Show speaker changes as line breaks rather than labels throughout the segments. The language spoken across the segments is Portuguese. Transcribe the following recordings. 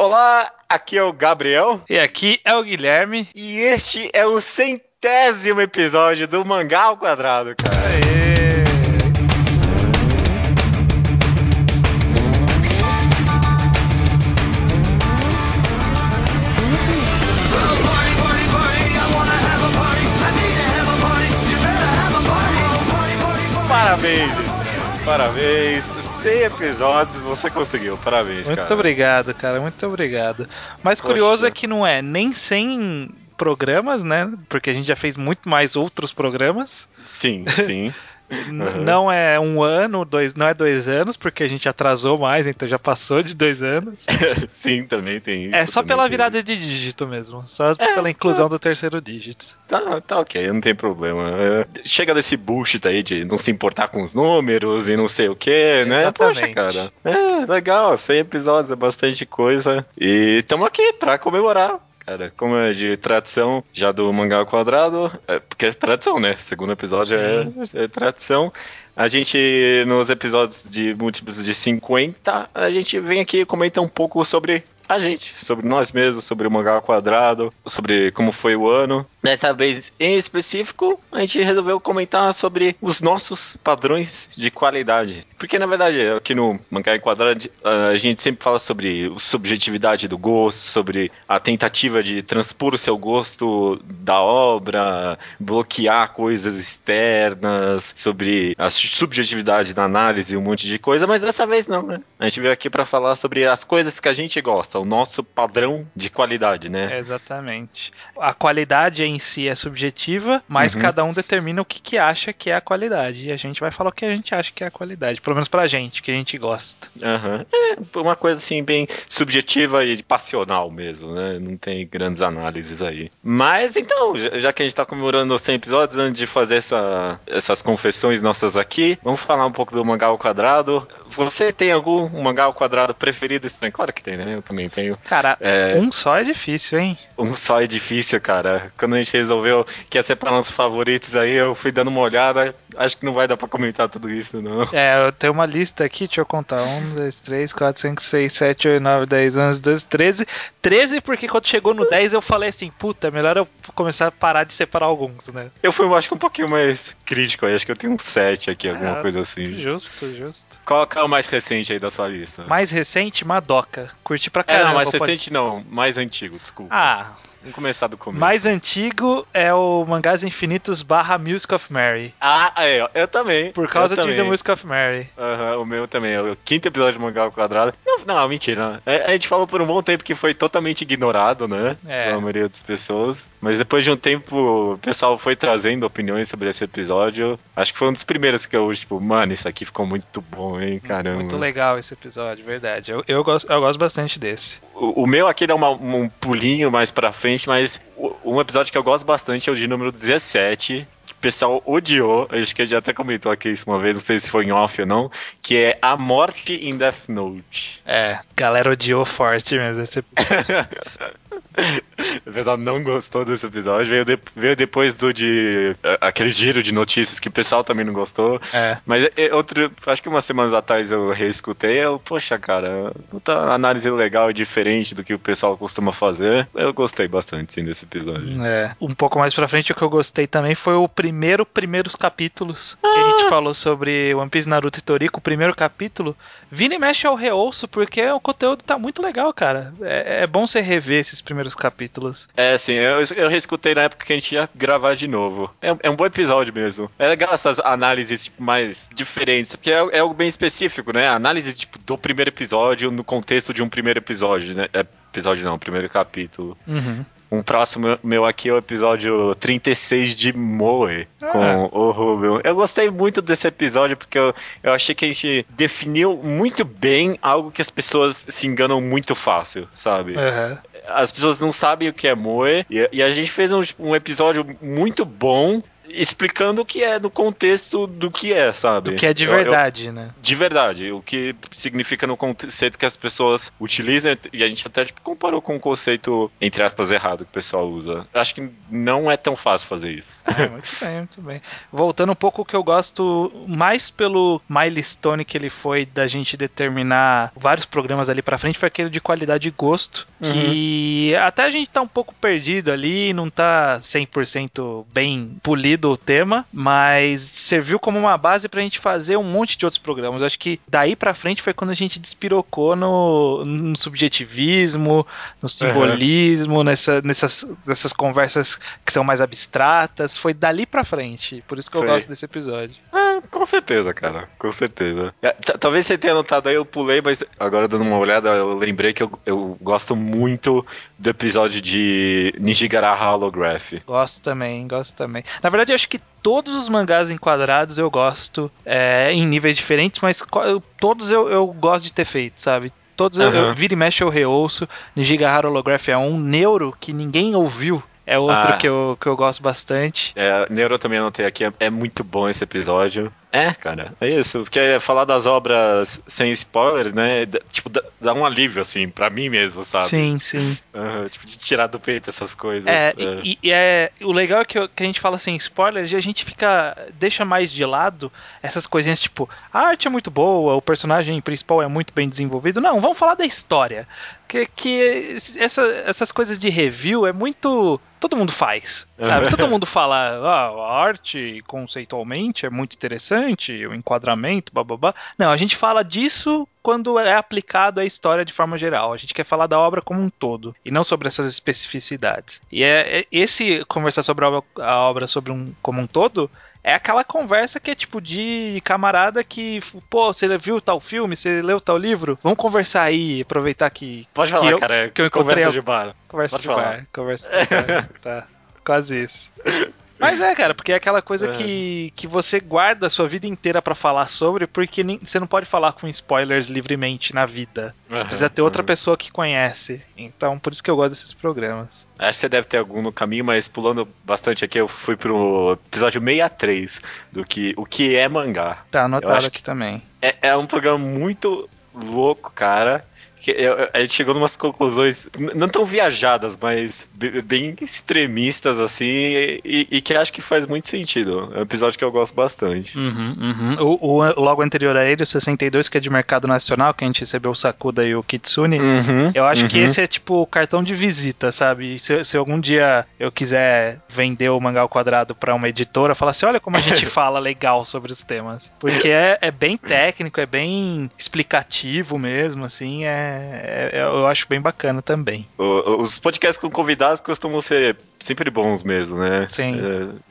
Olá, aqui é o Gabriel.
E aqui é o Guilherme.
E este é o centésimo episódio do Mangá ao Quadrado, cara.
Aê.
Parabéns. Parabéns. 100 episódios você conseguiu. Parabéns,
Muito
cara.
obrigado, cara. Muito obrigado. Mas
Poxa.
curioso é que não é nem 100 programas, né? Porque a gente já fez muito mais outros programas.
Sim, sim. Uhum.
Não é um ano, dois, não é dois anos, porque a gente atrasou mais, então já passou de dois anos.
sim, também tem isso.
é só pela virada de dígito mesmo. Só
É,
pela inclusão do terceiro dígito.
Tá, tá ok, não tem problema. É, Chega desse bullshit aí de não se importar com os números e não sei o que, né? Poxa,
Exatamente.
cara. É, legal, 100 episódios é bastante coisa. E estamos aqui pra comemorar. Cara, como é de tradição já do Mangá ao Quadrado, é, porque é tradição, né? Segundo episódio é, é tradição. A gente, nos episódios de múltiplos de 50, a gente vem aqui e comenta um pouco sobre a gente, sobre nós mesmos, sobre o Mangá Quadrado, sobre como foi o ano. Dessa vez, em específico, a gente resolveu comentar sobre os nossos padrões de qualidade. Porque, na verdade, aqui no Mangá Quadrado, a gente sempre fala sobre subjetividade do gosto, sobre a tentativa de transpor o seu gosto da obra, bloquear coisas externas, sobre a subjetividade da análise um monte de coisa, mas dessa vez não, né? A gente veio aqui pra falar sobre as coisas que a gente gosta, o nosso padrão de qualidade, né?
Exatamente. A qualidade em si é subjetiva, mas
Uhum.
cada um determina o que, que acha que é a qualidade. E a gente vai falar o que a gente acha que é a qualidade. Pelo menos pra gente, que a gente gosta.
Aham. É uma coisa assim bem subjetiva e passional mesmo, né? Não tem grandes análises aí. Mas então, já que a gente tá comemorando os 100 episódios, antes de fazer essa, essas confessões nossas aqui, vamos falar um pouco do mangá ao quadrado. Você tem algum mangá ao quadrado preferido estranho? Claro que tem, né? Eu também tenho.
Cara,
É,
um só é difícil, hein?
um só é difícil, cara. Quando a gente resolveu que ia separar nossos favoritos aí, eu fui dando uma olhada. Acho que não vai dar pra comentar tudo isso, não.
É, eu tenho uma lista aqui, deixa eu contar. 1, 2, 3, 4, 5, 6, 7, 8, 9, 10, 11, 12, 13. 13 porque quando chegou no 10 eu falei assim, puta, melhor eu começar a parar de separar alguns, né?
Eu fui, acho que um pouquinho mais crítico aí. Acho que eu tenho um 7 aqui, alguma
Ah,
coisa assim.
Justo, justo.
Qual é o mais recente aí da sua lista?
Mais recente, Madoka. Curti pra
É,
caramba.
não, mais
pode-
recente não. Mais antigo, desculpa.
Ah,
Vamos começar do começo.
mais antigo é o Mangás Infinitos barra Music of Mary.
Ah, é, eu também.
Por causa
eu
de The. Music of Mary.
Aham, o meu também. É o quinto episódio de Mangá ao Quadrado. Não, não, mentira. É, A gente falou por um bom tempo que foi totalmente ignorado, né?
É.
Pela maioria das pessoas. Mas depois de um tempo, o pessoal foi trazendo opiniões sobre esse episódio. Acho que foi um dos primeiros que eu, tipo, mano, isso aqui ficou muito bom, hein? Caramba.
Muito legal esse episódio, verdade. Eu, eu, gosto, eu gosto bastante desse.
O, o meu aqui dá uma- um pulinho mais pra frente, mas um episódio que eu gosto bastante é o de número 17. que O pessoal odiou, acho que a gente até comentou aqui isso uma vez, não sei se foi em off ou não, que é A Morte em Death Note.
É, galera odiou forte mesmo esse
O pessoal não gostou desse episódio, veio, de- veio depois do de. a- aquele giro de notícias que o pessoal também não gostou.
É.
Mas é- é outro, acho que umas semanas atrás eu reescutei, eu, poxa, cara, puta análise legal e diferente do que o pessoal costuma fazer. Eu gostei bastante, sim, desse episódio.
É. Um pouco mais pra frente, o que eu gostei também foi o primeiro, primeiros capítulos que a gente falou sobre One Piece, Naruto e Toriko. O primeiro capítulo, vira e mexe ao reouço, porque o conteúdo tá muito legal, cara. É, é bom você rever esses primeiros capítulos.
É, sim, eu, eu reescutei na época que a gente ia gravar de novo. É, é um bom episódio mesmo. É legal essas análises tipo, mais diferentes, porque é, é algo bem específico, né? A análise tipo, do primeiro episódio no contexto de um primeiro episódio, né? É, episódio não, primeiro capítulo.
Uhum.
Um próximo meu aqui é o episódio 36 de Moe,
Ah.
com o Rubio. Eu gostei muito desse episódio porque eu, eu achei que a gente definiu muito bem algo que as pessoas se enganam muito fácil, sabe?
Aham.
As pessoas não sabem o que é Moe, e, e a gente fez um, um episódio muito bom explicando o que é no contexto do que é, sabe?
Do que é de
Eu-
verdade,
eu-
né?
de verdade, o que significa no conceito que as pessoas utilizam, e a gente até tipo, comparou com o conceito, entre aspas, errado que o pessoal usa. Eu acho que não é tão fácil fazer isso.
Ah, muito bem, muito bem. Voltando um pouco, o que eu gosto mais pelo milestone que ele foi da gente determinar vários programas ali pra frente foi aquele de qualidade e gosto, que até a gente tá um pouco perdido ali, não tá 100% bem polido o tema, mas serviu como uma base pra gente fazer um monte de outros programas. Eu acho que daí pra frente foi quando a gente despirocou no, no subjetivismo, no simbolismo, nessa, nessas, nessas conversas que são mais abstratas. Foi dali pra frente. Por isso que eu
Foi.
gosto desse episódio.
Ah, com certeza, cara. Com certeza. É, Talvez você tenha notado aí, eu pulei, mas agora dando uma olhada, eu lembrei que eu, eu gosto muito do episódio de Nijigaraha Holograph.
Gosto também, gosto também. Na verdade, eu acho que todos os mangás enquadrados eu gosto é, em níveis diferentes, mas todos eu, eu gosto de ter feito, sabe? Todos eu, eu
Aham.
vira e mexe eu reouço. Nijigahara Holograph é um neuro que ninguém ouviu. É outro
Ah.
que, eu, que eu gosto bastante.
É, Neuro eu também anotei aqui, é, é muito bom esse episódio. É, cara, é isso. Porque falar das obras sem spoilers, né? Tipo, dá, um alívio, assim, pra mim mesmo, sabe?
Sim, sim.
Tipo, de tirar do peito essas coisas.
É,
é.
E, e é, o legal é que, eu- que a gente fala sem spoilers e a gente fica. deixa mais de lado essas coisinhas tipo, a arte é muito boa, o personagem principal é muito bem desenvolvido. Não, vamos falar da história. Que, que essa- essas coisas de review é muito. Todo mundo faz, sabe? Todo mundo fala, ah, a arte conceitualmente é muito interessante, o enquadramento, bababá. Não, a gente fala disso quando é aplicado à história de forma geral. A gente quer falar da obra como um todo e não sobre essas especificidades. E é, é- esse conversar sobre a obra, a obra sobre um como um todo é aquela conversa que é tipo de camarada que, pô, você viu tal filme, você leu tal livro? Vamos conversar aí, aproveitar que
Pode
que
falar,
eu-
cara.
que eu encontrei
conversa de bar.
Conversa
Pode
de
falar.
bar, conversa de bar. tá, quase isso. Mas é, cara, porque é aquela coisa
É.
que, que você guarda a sua vida inteira pra falar sobre, porque nem- você não pode falar com spoilers livremente na vida. Você
Aham,
precisa ter outra
aham.
pessoa que conhece. Então, por isso que eu gosto desses programas.
Acho que você deve ter algum no caminho, mas pulando bastante aqui, eu fui pro episódio 63 do que o que é mangá.
Tá anotado aqui também.
É, é um programa muito louco, cara. A gente chegou numas conclusões n- não tão viajadas, mas be- bem extremistas, assim, e, e que acho que faz muito sentido. É um episódio que eu gosto bastante.
Uhum, uhum. O, o logo anterior a ele, o 62, que é de mercado nacional, que a gente recebeu o Sakuda e o Kitsune.
Uhum,
Eu acho que
uhum.
esse é tipo o cartão de visita, sabe? Se, se algum dia eu quiser vender o Mangá ao Quadrado pra uma editora, falar assim: olha como a gente fala legal sobre os temas. Porque é, é bem técnico, é bem explicativo mesmo, assim. É, é- eu acho bem bacana também.
O- Os podcasts com convidados costumam ser sempre bons mesmo, né?
Sim.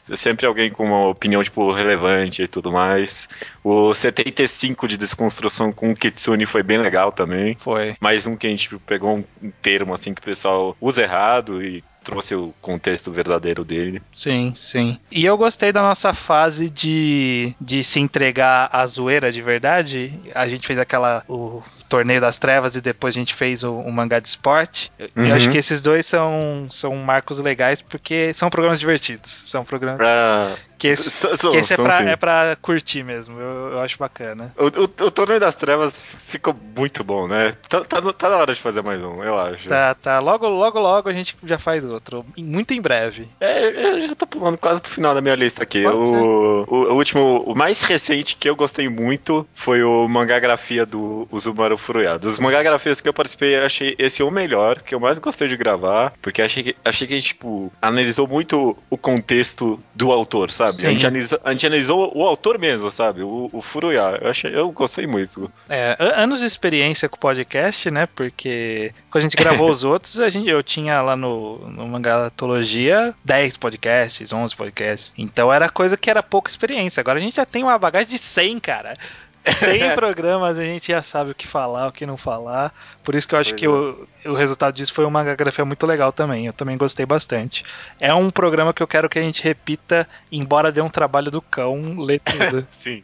É, sempre alguém com uma opinião, tipo, relevante e tudo mais. O 75 de desconstrução com o Kitsune foi bem legal também.
Foi.
Mais um que a gente pegou um um termo, assim, que o pessoal usa errado e trouxe o contexto verdadeiro dele.
Sim, sim. E eu gostei da nossa fase de, de se entregar à zoeira de verdade. A gente fez aquela. o torneio das trevas e depois a gente fez o, o mangá de esporte. Eu- Eu
Uhum.
acho que esses dois são, são marcos legais porque são programas divertidos. São programas
Pra...
que esse,
São-
que esse é,
são,
pra,
sim.
é pra curtir mesmo. Eu, eu acho bacana.
O, o, o Torneio das Trevas ficou muito bom, né? Tá, tá, tá na hora de fazer mais um, eu acho.
Tá, tá. Logo, logo, logo a gente já faz outro. Muito em breve.
É, eu já tô pulando quase pro final da minha lista aqui. O, o, o último, o mais recente que eu gostei muito foi o mangagrafia do Uzumaru Furuya. Dos mangagrafias que eu participei, eu achei esse o melhor, que eu mais gostei de gravar, porque achei que, achei que a gente, tipo, analisou muito o contexto do autor, sabe?
Sim.
A gente, analisou, a gente analisou o autor mesmo, sabe? O, o Furuya. Eu, achei, eu gostei muito.
É, anos de experiência com o podcast, né? Porque quando a gente gravou os outros, a gente, eu tinha lá no, no Mangatologia 10 podcasts, 11 podcasts. Então era coisa que era pouca experiência. Agora a gente já tem uma bagagem de 100, cara. 100 programas a gente já sabe o que falar, o que não falar. Por isso que eu acho
Pois
que
é.
o, o resultado disso foi uma grafia muito legal também. Eu também gostei bastante. É um programa que eu quero que a gente repita, embora dê um trabalho do cão ler tudo.
Sim.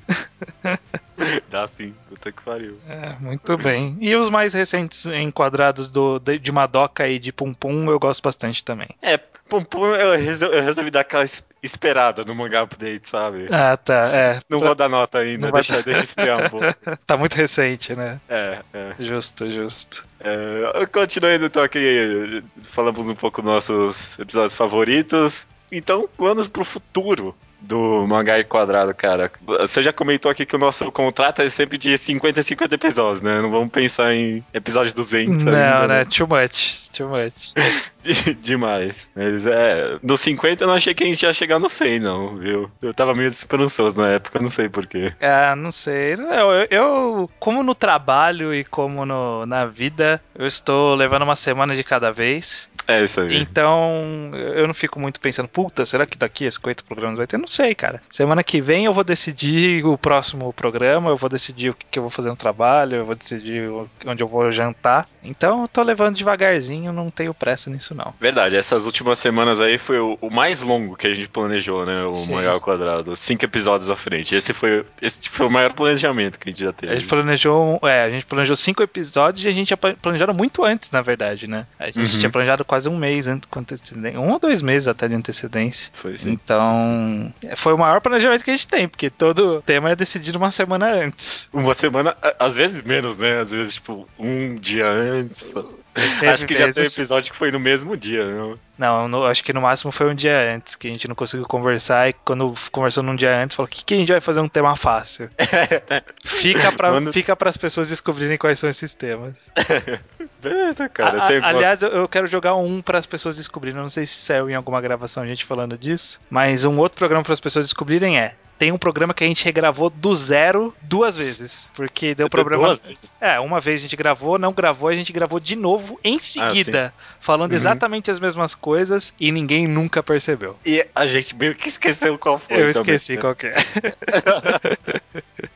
Dá sim, puta que pariu.
É, muito bem. E os mais recentes enquadrados do, de, de Madoka e de Pum Pum eu gosto bastante também.
É, Pum Pum eu resolvi, eu resolvi dar aquela esperada no mangá update, sabe?
Ah, tá. É.
Não vou dar nota ainda,
Não vai
deixa, deixa um pouco.
Tá muito recente, né?
É, é.
Justo, justo.
é continuando então aqui, falamos um pouco dos nossos episódios favoritos. Então, planos pro futuro do mangá e quadrado, cara. Você já comentou aqui que o nosso contrato é sempre de 50 a 50 episódios, né? Não vamos pensar em episódio 200
Não,
ainda,
né? Too much. Too much.
De- Demais. Mas é, no 50 eu não achei que a gente ia chegar no 100, não, viu? Eu tava meio desesperançoso na época, não sei porquê.
Ah, não sei. Eu, eu- eu, como no trabalho e como no, na vida, eu estou levando uma semana de cada vez.
É isso aí.
Então, eu não fico muito pensando, puta, será que daqui a 50 programas vai ter? Não sei, cara. Semana que vem eu vou decidir o próximo programa, eu vou decidir o que, que eu vou fazer no trabalho, eu vou decidir onde eu vou jantar. Então, eu tô levando devagarzinho, não tenho pressa nisso, não.
Verdade, essas últimas semanas aí foi o, o mais longo que a gente planejou, né? O
Sim.
ao quadrado. Cinco episódios à frente. Esse foi, esse foi o maior planejamento que a gente já teve.
A gente planejou, é, a gente planejou cinco episódios e a gente tinha pla- planejado muito antes, na verdade, né? A gente
Uhum.
tinha planejado quase um mês antes, com antecedência, um ou dois meses até de antecedência.
Foi sim.
Então, foi o maior planejamento que a gente tem, porque todo tema é decidido uma semana antes.
Uma semana, às vezes menos, né? Às vezes, tipo, um dia antes. Acho que já teve
vezes-
episódio que foi no mesmo dia, não?
Não, no- acho que no máximo foi um dia antes, que a gente não conseguiu conversar, e quando conversou num dia antes, falou, o que, que a gente vai fazer um tema fácil? Fica para fica as pessoas descobrirem quais são esses temas.
Beleza, cara.
A- a- aliás, eu, eu quero jogar um para as pessoas descobrirem. Eu não sei se saiu em alguma gravação a gente falando disso, mas um outro programa para as pessoas descobrirem é. Tem um programa que a gente regravou do zero duas vezes. Porque deu problema.
Duas vezes?
É, uma vez a gente gravou, não gravou, a gente gravou de novo em seguida, falando
Uhum.
exatamente as mesmas coisas e ninguém nunca percebeu.
E a gente meio que esqueceu qual foi.
Eu
também,
esqueci
né?
qual que é.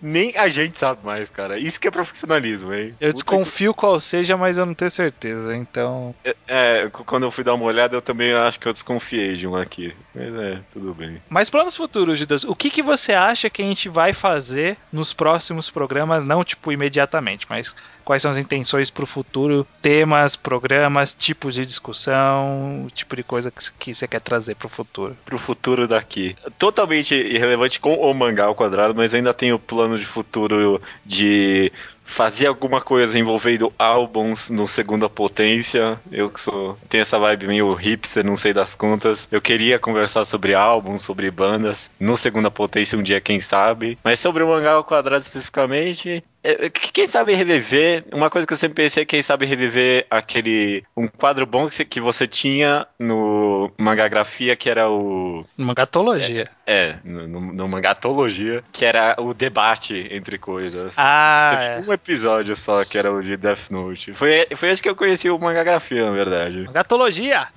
Nem a gente sabe mais, cara. Isso que é profissionalismo, hein?
Eu
Puta
desconfio qual seja, mas eu não tenho certeza. Então,
que- É, c- quando eu fui dar uma olhada, eu também acho que eu desconfiei de um aqui. Mas é, tudo bem.
Mas planos futuros, Judas, o que, que você acha que a gente vai fazer nos próximos programas? Não, tipo, imediatamente, mas quais são as intenções pro futuro? Temas, programas, tipos de discussão, o tipo de coisa que, você quer trazer pro futuro.
Pro futuro daqui. Totalmente irrelevante com o mangá ao quadrado, mas ainda tenho plano de futuro de fazer alguma coisa envolvendo álbuns no Segunda Potência. Eu que sou. tenho essa vibe meio hipster, não sei das contas. Eu queria conversar sobre álbuns, sobre bandas no Segunda Potência um dia, quem sabe. Mas sobre o mangá ao quadrado especificamente. É, Quem sabe reviver, uma coisa que eu sempre pensei é quem sabe reviver aquele. um quadro bom que você- que você tinha no Mangagrafia, que era o.
Mangatologia.
É, no, no, no Mangatologia, que era o debate entre coisas.
Ah,
Teve
é.
um episódio só que era o de Death Note. Foi, foi esse que eu conheci o Mangagrafia, na verdade.
Mangatologia!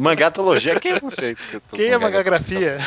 Mangatologia, quem é você?
Quem é
mangagrafia?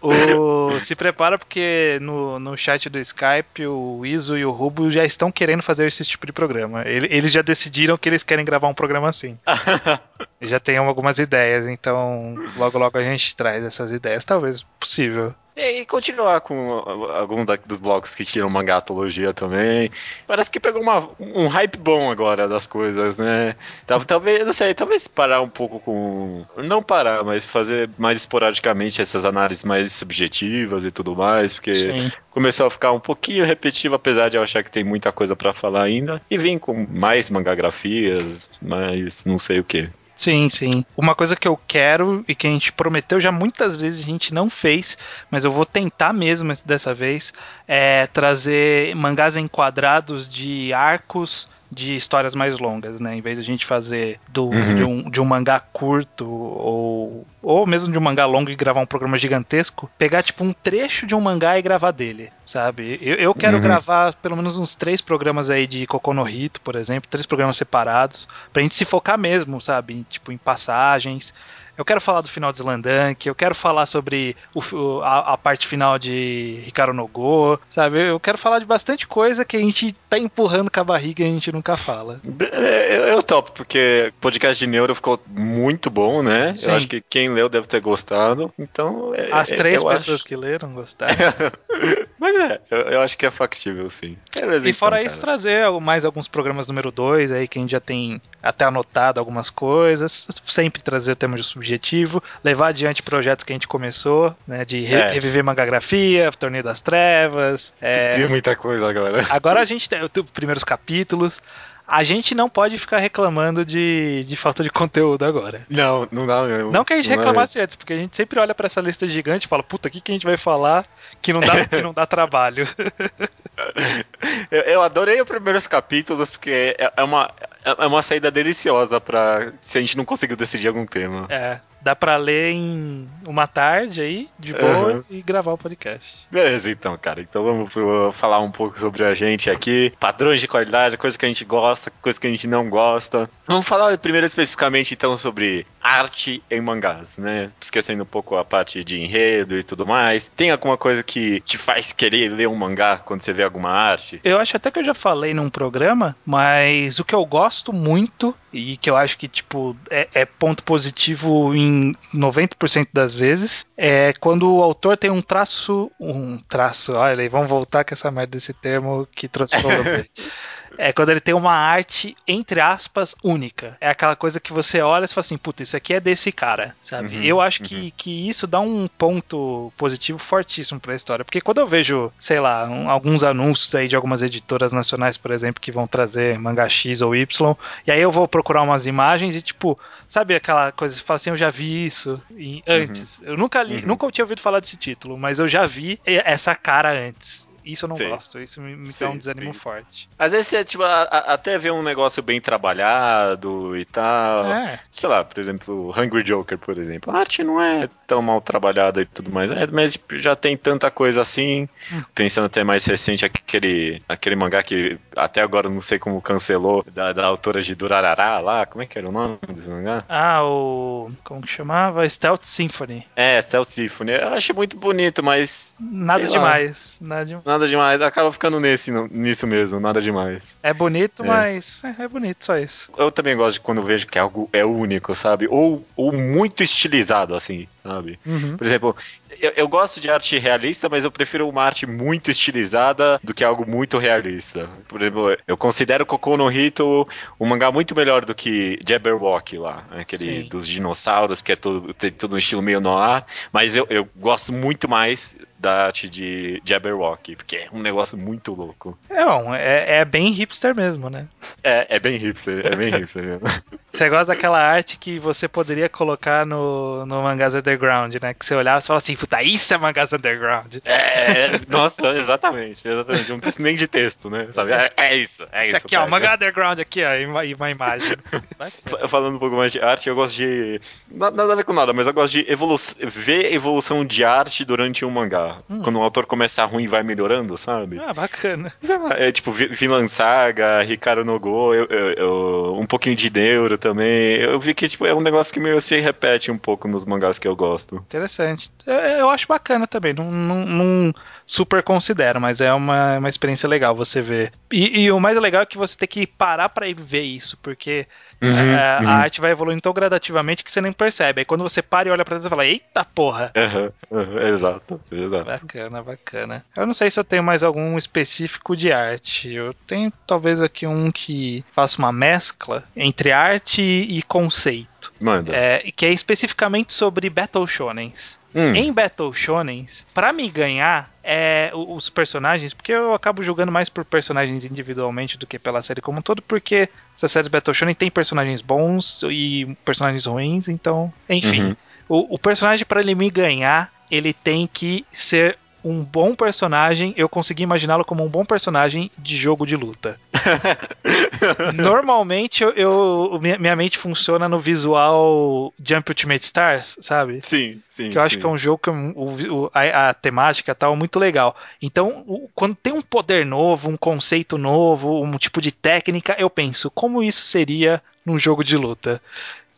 O, se prepara porque no, no chat do Skype o Iso e o Rubo já estão querendo fazer esse tipo de programa. Ele- Eles já decidiram que eles querem gravar um programa assim. Já tem algumas ideias, então logo logo a gente traz essas ideias, talvez possível.
E, e continuar com algum da- dos blocos que tinham mangatologia também. Parece que pegou uma- um hype bom agora das coisas, né? Tal- Talvez, não sei, talvez parar um pouco com. Não parar, mas fazer mais esporadicamente essas análises mais subjetivas e tudo mais, porque
Sim.
começou a ficar um pouquinho repetitivo, apesar de eu achar que tem muita coisa pra falar ainda. E vim com mais mangagrafias, mais não sei o que.
Sim, sim. Uma coisa que eu quero e que a gente prometeu já muitas vezes a gente não fez, mas eu vou tentar mesmo dessa vez, é trazer mangás enquadrados de arcos de histórias mais longas, né? Em vez de a gente fazer do,
Uhum.
de, um, de um mangá curto ou, ou mesmo de um mangá longo e gravar um programa gigantesco, pegar tipo um trecho de um mangá e gravar dele, sabe? Eu, eu quero
Uhum.
gravar pelo menos uns três programas aí de Kokonohito, por exemplo, três programas separados, pra gente se focar mesmo, sabe? Em, tipo, em passagens. Eu quero falar do final de Slandank, eu quero falar sobre o a, a parte final de Hikaru no Go, sabe? Eu quero falar de bastante coisa que a gente tá empurrando com a barriga e a gente nunca fala.
Eu, eu topo, porque o podcast de Neuro ficou muito bom, né?
Sim.
Eu acho que quem leu deve ter gostado. Então. é-
As
é-
três pessoas
acho-
que leram gostaram.
Mas é, eu, eu acho que é factível, sim.
Beleza, e fora então, isso, cara. trazer mais alguns programas número 2 aí que a gente já tem até anotado algumas coisas. Sempre trazer o tema de subjetivo, levar adiante projetos que a gente começou, né? De re é. reviver mangagrafia, Torneio das Trevas.
É... Tem muita coisa, galera.
Agora a gente tem os primeiros capítulos a gente não pode ficar reclamando de, de falta de conteúdo agora.
Não, não dá mesmo.
Não que a gente não reclamasse antes, porque a gente sempre olha para essa lista gigante e fala, puta, o que, que a gente vai falar que não dá, que não dá trabalho.
eu, eu, adorei os primeiros capítulos, porque é, é uma, é uma saída deliciosa para se a gente não conseguiu decidir algum tema.
É. Dá pra ler em uma tarde aí, de boa, uhum. e gravar o podcast.
Beleza, então, cara. Então vamos falar um pouco sobre a gente aqui. Padrões de qualidade, coisas que a gente gosta, coisas que a gente não gosta. Vamos falar primeiro especificamente, então, sobre arte em mangás, né? Esquecendo um pouco a parte de enredo e tudo mais. Tem alguma coisa que te faz querer ler um mangá quando você vê alguma arte?
Eu acho até que eu já falei num programa, mas o que eu gosto muito e que eu acho que, tipo, é, é ponto positivo em 90% das vezes, é quando o autor tem um traço. Um traço, olha aí, vamos voltar com essa merda desse termo que transforma. É quando ele tem uma arte, entre aspas, única. É aquela coisa que você olha e fala assim, puta, isso aqui é desse cara, sabe? Uhum, eu acho uhum. que, que isso dá um ponto positivo fortíssimo pra história. Porque quando eu vejo, sei lá, um, alguns anúncios aí de algumas editoras nacionais, por exemplo, que vão trazer manga X ou Y, e aí eu vou procurar umas imagens e, tipo, sabe aquela coisa, você fala assim, eu já vi isso uhum. antes. Uhum. Eu nunca li, uhum. nunca tinha ouvido falar desse título, mas eu já vi essa cara antes. Isso eu não sim. gosto, isso me, me sim, dá um desânimo sim. forte.
Às vezes é tipo, a, a, até ver um negócio bem trabalhado e tal. É. Sei lá, por exemplo, Hungry Joker, por exemplo. A arte não é tão mal trabalhada e tudo mais, é, mas tipo, já tem tanta coisa assim. Hum. Pensando até mais recente, aquele, aquele mangá que até agora não sei como cancelou, da, da autora de Durarará lá, como é que era o nome desse mangá?
Ah, o. Como que chamava? Stealth Symphony.
É, Stealth Symphony. Eu achei muito bonito, mas.
Nada demais. Nada demais
nada demais. Acaba ficando nesse, nisso mesmo, nada demais.
É bonito, é. mas é, é, bonito, só isso.
Eu também gosto de quando vejo que algo é único, sabe? Ou, ou muito estilizado, assim, sabe? Uhum. Por exemplo, eu, eu, gosto de arte realista, mas eu prefiro uma arte muito estilizada do que algo muito realista. Por exemplo, eu considero Kokou no Hito um mangá muito melhor do que Jabberwock lá, né? aquele Sim. dos dinossauros, que é todo, tem todo um estilo meio noir, mas eu, eu gosto muito mais da arte de Jabberwock, porque é um negócio muito louco.
É bom, é, é bem hipster mesmo, né?
É, é bem hipster, é bem hipster mesmo.
Você gosta daquela arte que você poderia colocar no, no Mangás Underground, né? Que você olhava e falava assim, puta, isso é Mangás Underground.
É, nossa, exatamente, exatamente. Não precisa nem de texto, né? Sabe? É, é isso, é isso.
Isso aqui, ó, Mangá Underground aqui, ó, e uma imagem.
Falando um pouco mais de arte, eu gosto de... Nada a ver com nada, mas eu gosto de evolu ver evolução de arte durante um mangá. Hum. Quando o autor começa ruim vai melhorando, sabe?
Ah, bacana.
É tipo Vinland Saga, Ricardo Nogô, eu, eu, eu, um pouquinho de Neuro também. Eu vi que tipo, é um negócio que meio se repete um pouco nos mangás que eu gosto.
Interessante. Eu, eu acho bacana também. Não, não, não, super considero, mas é uma, uma experiência legal você ver. E, e o mais legal é que você tem que parar para ver isso, porque Uhum, é, uhum. A arte vai evoluindo tão gradativamente que você nem percebe. Aí quando você para e olha pra trás, você fala, eita porra!
Uhum, exato, exato.
Bacana, bacana. Eu não sei se eu tenho mais algum específico de arte. Eu tenho talvez aqui um que faça uma mescla entre arte e conceito.
Manda.
É, que é especificamente sobre Battle Shonens. Hum. Em Battle Shonens, para me ganhar, é, os personagens, porque eu acabo jogando mais por personagens individualmente do que pela série como um todo, porque essa série Battle Shonen tem personagens bons e personagens ruins, então, enfim. Uhum. O, o personagem, para ele me ganhar, ele tem que ser um bom personagem, eu consegui imaginá-lo como um bom personagem de jogo de luta. Normalmente eu, eu, minha mente funciona no visual Jump Ultimate Stars, sabe?
Sim, sim.
Que eu acho
sim.
que é um jogo que o, a, a, temática tal é muito legal. Então, o, quando tem um poder novo, um conceito novo, um tipo de técnica, eu penso como isso seria num jogo de luta.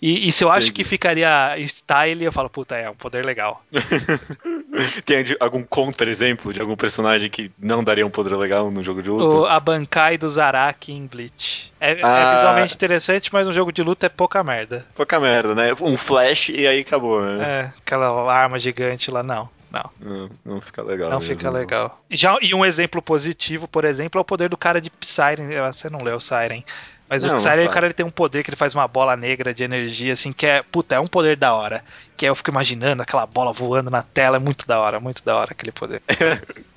E, e, se eu acho Entendi. que ficaria style, eu falo, puta, é um poder legal.
Tem algum contra-exemplo de algum personagem que não daria um poder legal no jogo de luta?
O, a Bankai do Zaraki em Bleach. É, é ah. é, visualmente interessante, mas um jogo de luta é pouca merda.
Pouca merda, né? Um flash e aí acabou, né?
É, aquela arma gigante lá, não. não.
Não, não fica legal.
Não
mesmo,
fica legal. Já, e um exemplo positivo, por exemplo, é o poder do cara de Siren. Você não leu Siren. Mas
Não,
o Siren, o cara ele tem um poder que ele faz uma bola negra de energia, assim, que é, puta, é um poder da hora. Que é, eu fico imaginando aquela bola voando na tela, é muito da hora, muito da hora aquele poder.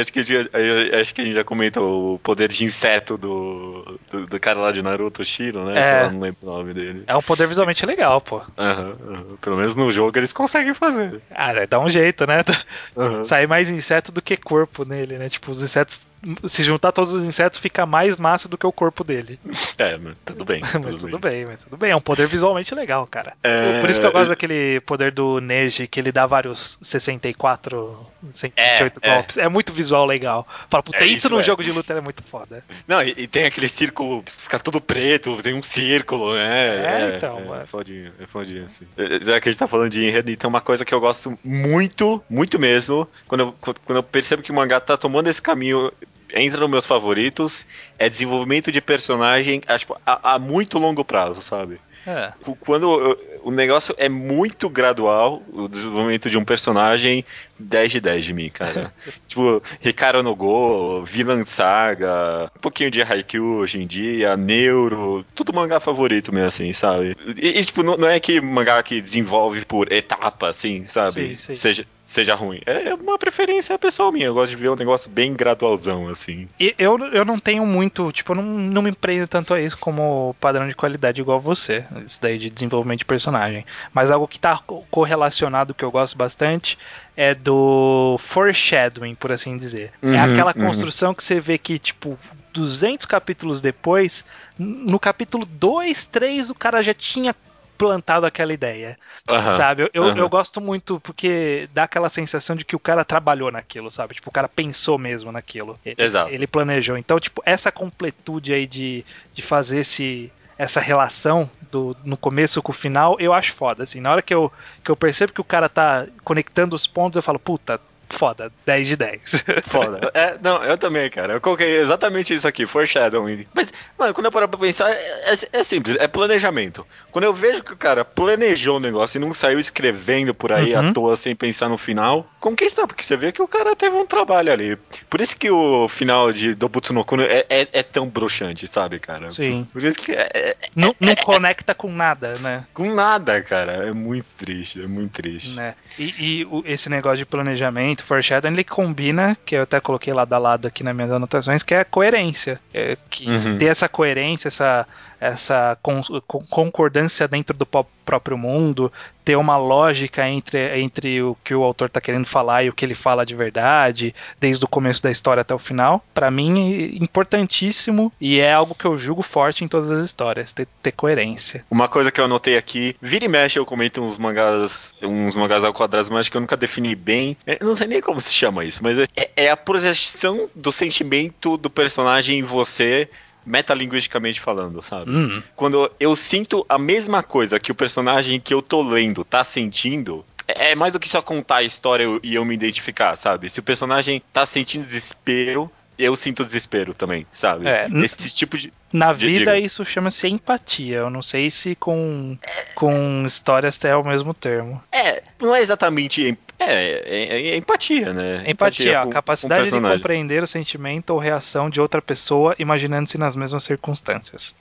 Acho, que a gente, eu- acho que a gente já comentou o poder de inseto do, do, do cara lá de Naruto, Shiro, né?
É.
Lá, não lembro o nome dele.
É um poder visualmente legal, pô.
Aham, aham. Pelo menos no jogo eles conseguem fazer.
Ah, dá um jeito, né?
Aham.
Sair mais inseto do que corpo nele, né? Tipo, os insetos. Se juntar todos os insetos, fica mais massa do que o corpo dele.
É, mas tudo bem. Tudo
mas tudo
bem.
bem, mas tudo bem. É um poder visualmente legal, cara.
É,
Por isso que eu gosto daquele poder do Neji, que ele dá vários 64, 128
É, é.
golpes. É muito visual legal. Fala, puta,
É,
isso,
isso
num
é.
jogo de luta é muito foda.
Não, e, e tem aquele círculo, fica tudo preto, tem um círculo, né?
É, então,
É,
mano.
fodinho, é fodinho, assim. É, Já que a gente tá falando de enredo, então uma coisa que eu gosto muito, muito mesmo, quando eu, quando eu percebo que o mangá tá tomando esse caminho, entra nos meus favoritos, é desenvolvimento de personagem a, tipo, a, a muito longo prazo, sabe?
É.
Quando o negócio é muito gradual, o desenvolvimento de um personagem, 10 de 10 de mim, cara. tipo, Ricardo no Go, Villain Saga, um pouquinho de Haikyuu hoje em dia, Neuro, tudo mangá favorito mesmo, assim, sabe? E, e, tipo, não, não é que mangá que desenvolve por etapa, assim, sabe?
Sim, sim.
Seja, seja ruim. É uma preferência pessoal minha, eu gosto de ver um negócio bem gradualzão, assim.
E eu, eu não tenho muito, tipo, eu não, não me prendo tanto a isso como padrão de qualidade igual você, isso daí de desenvolvimento de personagem. Mas algo que tá co- correlacionado que eu gosto bastante é do foreshadowing, por assim dizer. é
Uhum,
aquela
uhum.
construção que você vê que, tipo, 200 capítulos depois, no capítulo 2, 3, o cara já tinha plantado aquela ideia.
Aham.
Sabe? Eu,
aham.
eu gosto muito porque dá aquela sensação de que o cara trabalhou naquilo, sabe? Tipo, o cara pensou mesmo naquilo. Ele,
Exato.
Ele planejou. Então, tipo, essa completude aí de, de fazer esse, essa relação do, no começo com o final, eu acho foda. Assim, na hora que eu, que eu percebo que o cara tá conectando os pontos, eu falo, puta, foda, 10 de 10.
Foda. É, não, eu também, cara. Eu coloquei exatamente isso aqui, foreshadowing. Mas, mano, quando eu paro pra pensar, é, é- é simples, é planejamento. Quando eu vejo que o cara planejou o negócio e não saiu escrevendo por aí
Uhum.
à toa sem pensar no final, conquista, porque você vê que o cara teve um trabalho ali. Por isso que o final de Dobutsu no Kuno é, é, é tão broxante, sabe, cara?
Sim.
Por isso que é, é-
não, não conecta com nada, né?
com nada, cara. É muito triste, é muito triste.
né? E, e esse negócio de planejamento, foreshadowing, ele combina, que eu até coloquei lado a lado aqui nas minhas anotações, que é a coerência. É, que
Uhum.
ter essa coerência, essa, essa con- con- concordância dentro do próprio mundo, ter uma lógica entre, entre o que o autor está querendo falar e o que ele fala de verdade, desde o começo da história até o final, para mim é importantíssimo e é algo que eu julgo forte em todas as histórias, ter, ter coerência.
Uma coisa que eu anotei aqui, vira e mexe eu comento uns mangás, uns mangás ao quadrado, mas acho que eu nunca defini bem. Eu não sei nem como se chama isso, mas é, é a projeção do sentimento do personagem em você, metalinguisticamente falando, sabe?
Hum,
Quando eu sinto a mesma coisa que o personagem que eu tô lendo tá sentindo, é é mais do que só contar a história e eu me identificar, sabe? Se o personagem tá sentindo desespero, eu sinto desespero também, sabe?
É,
Esse tipo de.
Na
Di-
vida
diga.
isso chama-se empatia. Eu não sei se com, com histórias é o mesmo termo.
É, não é exatamente. Em- É, é, é empatia, né?
Empatia,
com-
a
com o
capacidade de compreender o sentimento ou reação de outra pessoa imaginando-se nas mesmas circunstâncias.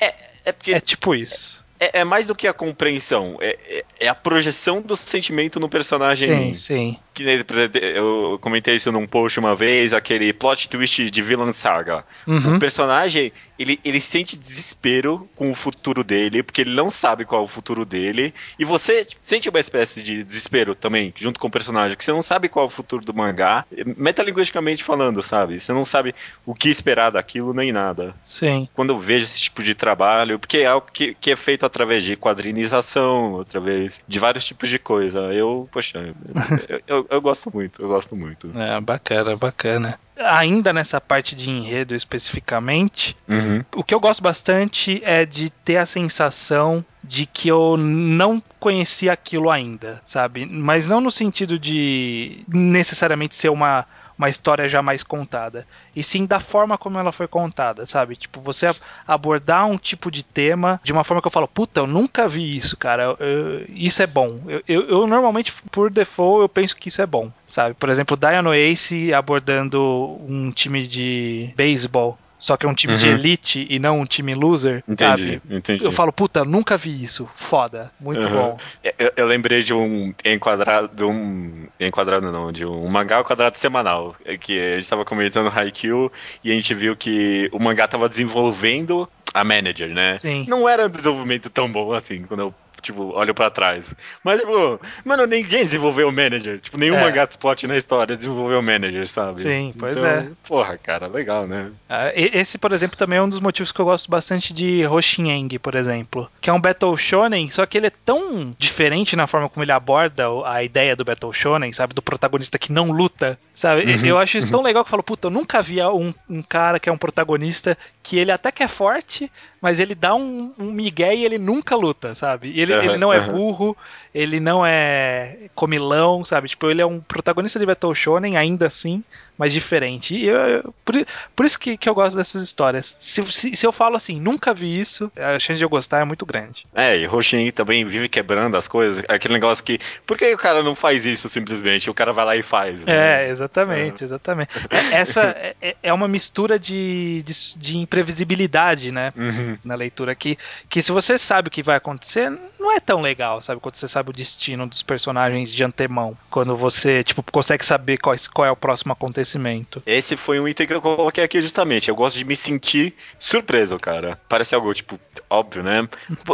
É porque
É tipo isso.
é, é mais do que a compreensão, é, é- é a projeção do sentimento no personagem em
Sim, sim.
Que nem, eu comentei isso num post uma vez, aquele plot twist de Villain Saga.
Uhum.
O personagem, ele, ele sente desespero com o futuro dele, porque ele não sabe qual é o futuro dele. E você sente uma espécie de desespero também, junto com o personagem, que você não sabe qual é o futuro do mangá, metalinguisticamente falando, sabe? Você não sabe o que esperar daquilo nem nada.
Sim.
Quando eu vejo esse tipo de trabalho, porque é algo que, que é feito através de quadrinização, através de vários tipos de coisa. Eu, poxa, eu, eu, eu gosto muito, eu gosto muito.
É, bacana, bacana. Ainda nessa parte de enredo especificamente,
Uhum.
o que eu gosto bastante é de ter a sensação de que eu não conhecia aquilo ainda, sabe? Mas não no sentido de necessariamente ser uma, uma história já mais contada, e sim da forma como ela foi contada, sabe? Tipo, você abordar um tipo de tema de uma forma que eu falo, puta, eu nunca vi isso, cara, eu, isso é bom. Eu, eu, eu, normalmente, por default, eu penso que isso é bom, sabe? Por exemplo, Dino Ace abordando um time de beisebol só que é um time uhum. de elite e não um time loser,
entendi,
sabe?
Entendi.
Eu falo, puta, nunca vi isso. Foda. Muito uhum. bom.
Eu, eu, lembrei de um enquadrado, um enquadrado não, de um mangá quadrado semanal, é que a gente tava comentando Haikyuu e a gente viu que o mangá tava desenvolvendo a manager, né?
Sim.
Não era um desenvolvimento tão bom assim, quando eu tipo, olho pra trás. Mas, tipo, mano, ninguém desenvolveu o manager. Tipo, nenhum é. mangá de spot na história desenvolveu o manager, sabe?
Sim, pois
então,
é.
Porra, cara, legal, né?
Ah, esse, por exemplo, também é um dos motivos que eu gosto bastante de Hoshineng, por exemplo. Que é um Battle Shonen, só que ele é tão diferente na forma como ele aborda a ideia do Battle Shonen, sabe? Do protagonista que não luta, sabe? Uhum. Eu acho isso tão legal que eu falo, puta, eu nunca vi um, um cara que é um protagonista que ele até que é forte, mas ele dá um, um migué e ele nunca luta, sabe? E ele, uhum, ele não é burro, ele não é comilão, sabe? Tipo, ele é um protagonista de Battle Shonen ainda assim, mas diferente. E eu, eu, por, por, isso que, que eu gosto dessas histórias. Se, se, se, eu falo assim, nunca vi isso, a chance de eu gostar é muito grande.
É, e Hoshin também vive quebrando as coisas. Aquele negócio que. Por que o cara não faz isso simplesmente? O cara vai lá e faz.
Né? É, exatamente, é. exatamente. É, essa é, é, é uma mistura de, de, de imprevisibilidade, né?
Uhum.
Na leitura. Que, que se você sabe o que vai acontecer, não é tão legal, sabe? Quando você sabe o destino dos personagens de antemão. Quando você, tipo, consegue saber qual, qual é o próximo acontecimento.
Esse foi um item que eu coloquei aqui justamente. Eu gosto de me sentir surpreso, cara. Parece algo, tipo, óbvio, né?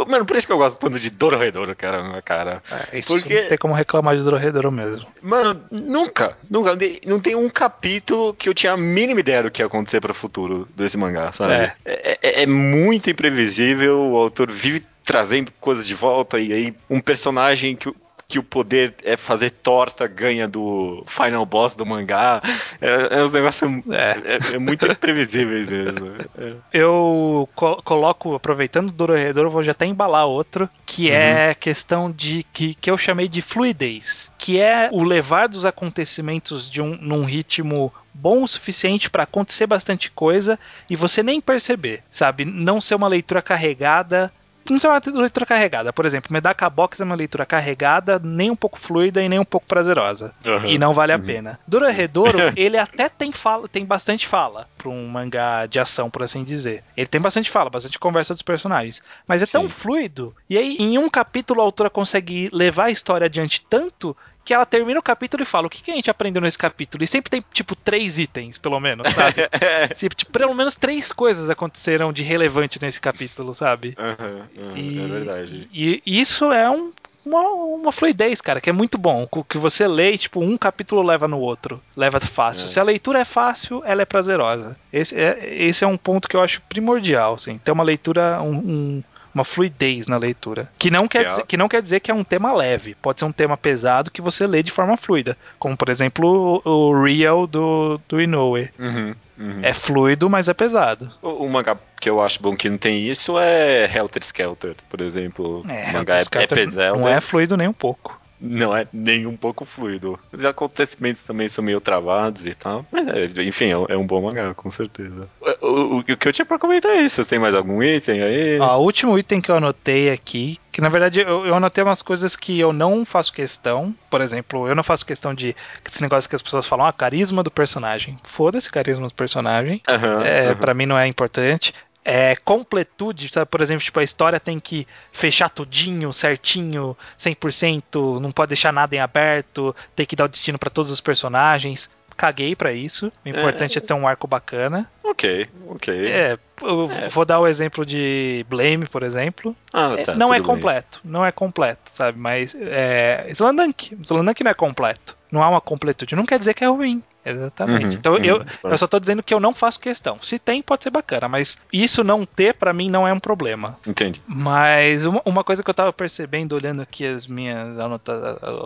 Mano, por isso que eu gosto tanto de Dororedoro, cara. cara.
É, isso Porque... não tem como reclamar de Dororedoro mesmo.
Mano, nunca, nunca. Não tem um capítulo que eu tinha a mínima ideia do que ia acontecer para o futuro desse mangá, sabe? É. É, é, é muito imprevisível, o autor vive trazendo coisas de volta, e aí um personagem que que o poder é fazer torta ganha do final boss do mangá. É, é um negócio é. é, é muito imprevisíveis mesmo. É.
Eu co coloco, aproveitando do Dororedor, vou já até embalar outro, que uhum. é questão de que, que eu chamei de fluidez, que é o levar dos acontecimentos de um, num ritmo bom o suficiente para acontecer bastante coisa e você nem perceber, sabe? Não ser uma leitura carregada não ser uma leitura carregada. Por exemplo, Medaka Box é uma leitura carregada, nem um pouco fluida e nem um pouco prazerosa. Uhum. E não vale a uhum. pena. Dororedoro, ele até tem fala, tem bastante fala para um mangá de ação, por assim dizer. Ele tem bastante fala, bastante conversa dos personagens. Mas é Sim. tão fluido, e aí em um capítulo a autora consegue levar a história adiante tanto que ela termina o capítulo e fala: o que, que a gente aprendeu nesse capítulo? E sempre tem, tipo, três itens, pelo menos, sabe? tipo, pelo menos três coisas aconteceram de relevante nesse capítulo, sabe?
Uhum, uhum, e, é verdade.
E, e isso é um, uma, uma, fluidez, cara, que é muito bom. Que você lê, tipo, um capítulo leva no outro. Leva fácil. É. Se a leitura é fácil, ela é prazerosa. Esse é, esse é um ponto que eu acho primordial, assim. Ter uma leitura, um, um uma fluidez na leitura. Que não, quer que, dizer, que não quer dizer que é um tema leve. Pode ser um tema pesado que você lê de forma fluida. Como, por exemplo, o, o Real do, do Inoue.
Uhum, uhum.
É fluido, mas é pesado.
O, o, mangá que eu acho bom que não tem isso é Helter Skelter, por exemplo. É, o mangá é, é pesado.
Não é fluido nem um pouco
não é nem um pouco fluido. Os acontecimentos também são meio travados e tal. Mas, é, enfim, é, é, um bom mangá, com certeza. O, o, o, que eu tinha pra comentar é isso. Vocês têm mais algum item aí?
o último item que eu anotei aqui, que na verdade eu, eu anotei umas coisas que eu não faço questão. Por exemplo, eu não faço questão de esse negócio que as pessoas falam, ah, carisma do personagem. Foda-se carisma do personagem.
Uhum,
é,
uhum.
Pra mim não é importante é, completude, sabe? Por exemplo, tipo, a história tem que fechar tudinho, certinho, 100%, não pode deixar nada em aberto, tem que dar o destino para todos os personagens. Caguei para isso. O importante é. é ter um arco bacana.
Ok, ok.
É, eu é. vou dar o exemplo de Blame, por exemplo.
Ah, tá,
não é completo, bem. não é completo, sabe? Mas é, Slandank, Slandank não é completo. Não há uma completude. Não quer dizer que é ruim. Exatamente. Uhum, então uhum, eu, eu só tô dizendo que eu não faço questão. Se tem, pode ser bacana, mas isso não ter, para mim, não é um problema.
Entendi.
Mas uma, uma, coisa que eu tava percebendo, olhando aqui as minhas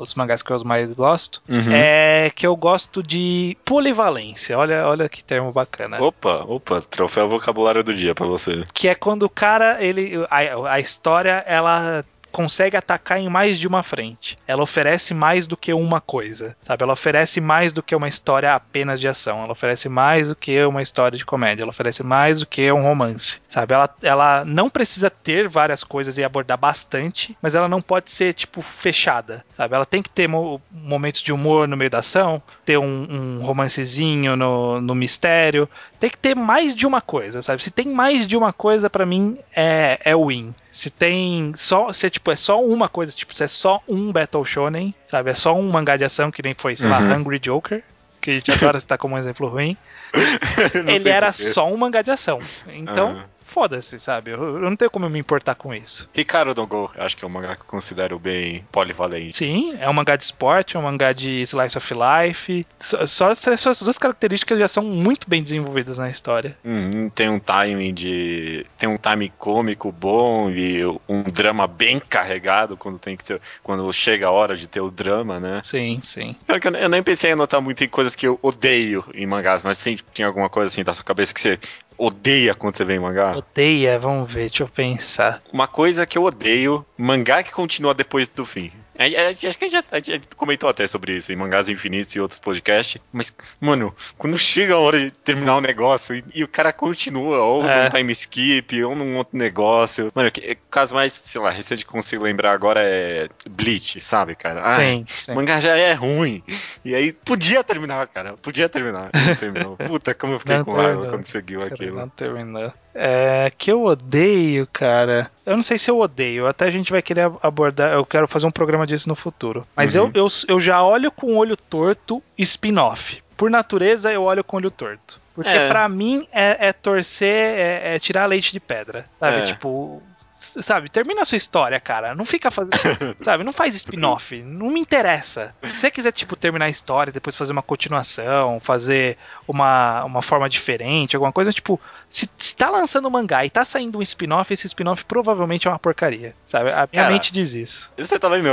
os mangás que eu mais gosto, uhum. é que eu gosto de polivalência. Olha, olha que termo bacana.
Opa, opa, troféu vocabulário do dia para você.
Que é quando o cara, ele. A, a história, ela consegue atacar em mais de uma frente. Ela oferece mais do que uma coisa, sabe? Ela oferece mais do que uma história apenas de ação. Ela oferece mais do que uma história de comédia. Ela oferece mais do que um romance, sabe? Ela, ela não precisa ter várias coisas e abordar bastante, mas ela não pode ser, tipo, fechada, sabe? Ela tem que ter mo momentos de humor no meio da ação, ter um, um romancezinho no, no mistério, tem que ter mais de uma coisa, sabe? Se tem mais de uma coisa, para mim, é, é win. Se tem só, se é, tipo, é só uma coisa, tipo, se é só um Battle Shonen, sabe? É só um mangá de ação que nem foi, sei lá,
Uhum.
Hungry Joker, que a gente adora citar como um exemplo ruim. Ele era só um mangá de ação. Então,
Aham.
Foda-se, sabe? Eu, eu não tenho como me importar com isso.
Ricardo no Go, acho que é um mangá que eu considero bem polivalente.
Sim, é um mangá de esporte, é um mangá de slice of life. Só, só essas duas características já são muito bem desenvolvidas na história.
Hum, tem um timing de. Tem um timing cômico bom e um drama bem carregado quando tem que ter. Quando chega a hora de ter o drama, né?
Sim, sim.
Pior que eu, eu nem pensei em anotar muito em coisas que eu odeio em mangás, mas tem, tinha alguma coisa assim da sua cabeça que você odeia quando você vê em mangá?
Odeia, vamos ver, deixa eu pensar.
Uma coisa que eu odeio, mangá que continua depois do fim. Acho que a gente, já, a gente comentou até sobre isso em Mangás Infinitos e outros podcasts. Mas, mano, quando chega a hora de terminar o negócio e, e o cara continua, ou
É.
num time skip, ou num outro negócio. Mano, que- o caso mais, sei lá, recente que consigo lembrar agora é Bleach, sabe, cara? Ai,
sim, sim.
mangá já é ruim. E aí podia terminar, cara. Podia terminar. Não terminou. Puta, como eu fiquei
Não
com raiva quando seguiu aquilo.
não terminou. É, que eu odeio, cara. Eu não sei se eu odeio. Até a gente vai querer abordar. Eu quero fazer um programa disso no futuro. Mas
Uhum.
eu, eu, eu já olho com o olho torto spin-off. Por natureza, eu olho com o olho torto. Porque
É.
pra mim é, é torcer, é, é tirar leite de pedra. Sabe?
É.
Tipo. Sabe, termina a sua história, cara. Não fica fazendo. sabe, não faz spin-off. Não me interessa. Se você quiser, tipo, terminar a história, depois fazer uma continuação, fazer uma, uma forma diferente, alguma coisa, tipo, se, se tá lançando um mangá e tá saindo um spin-off, esse spin-off provavelmente é uma porcaria. Sabe? A minha
Cara.
mente diz isso.
Você tá lendo.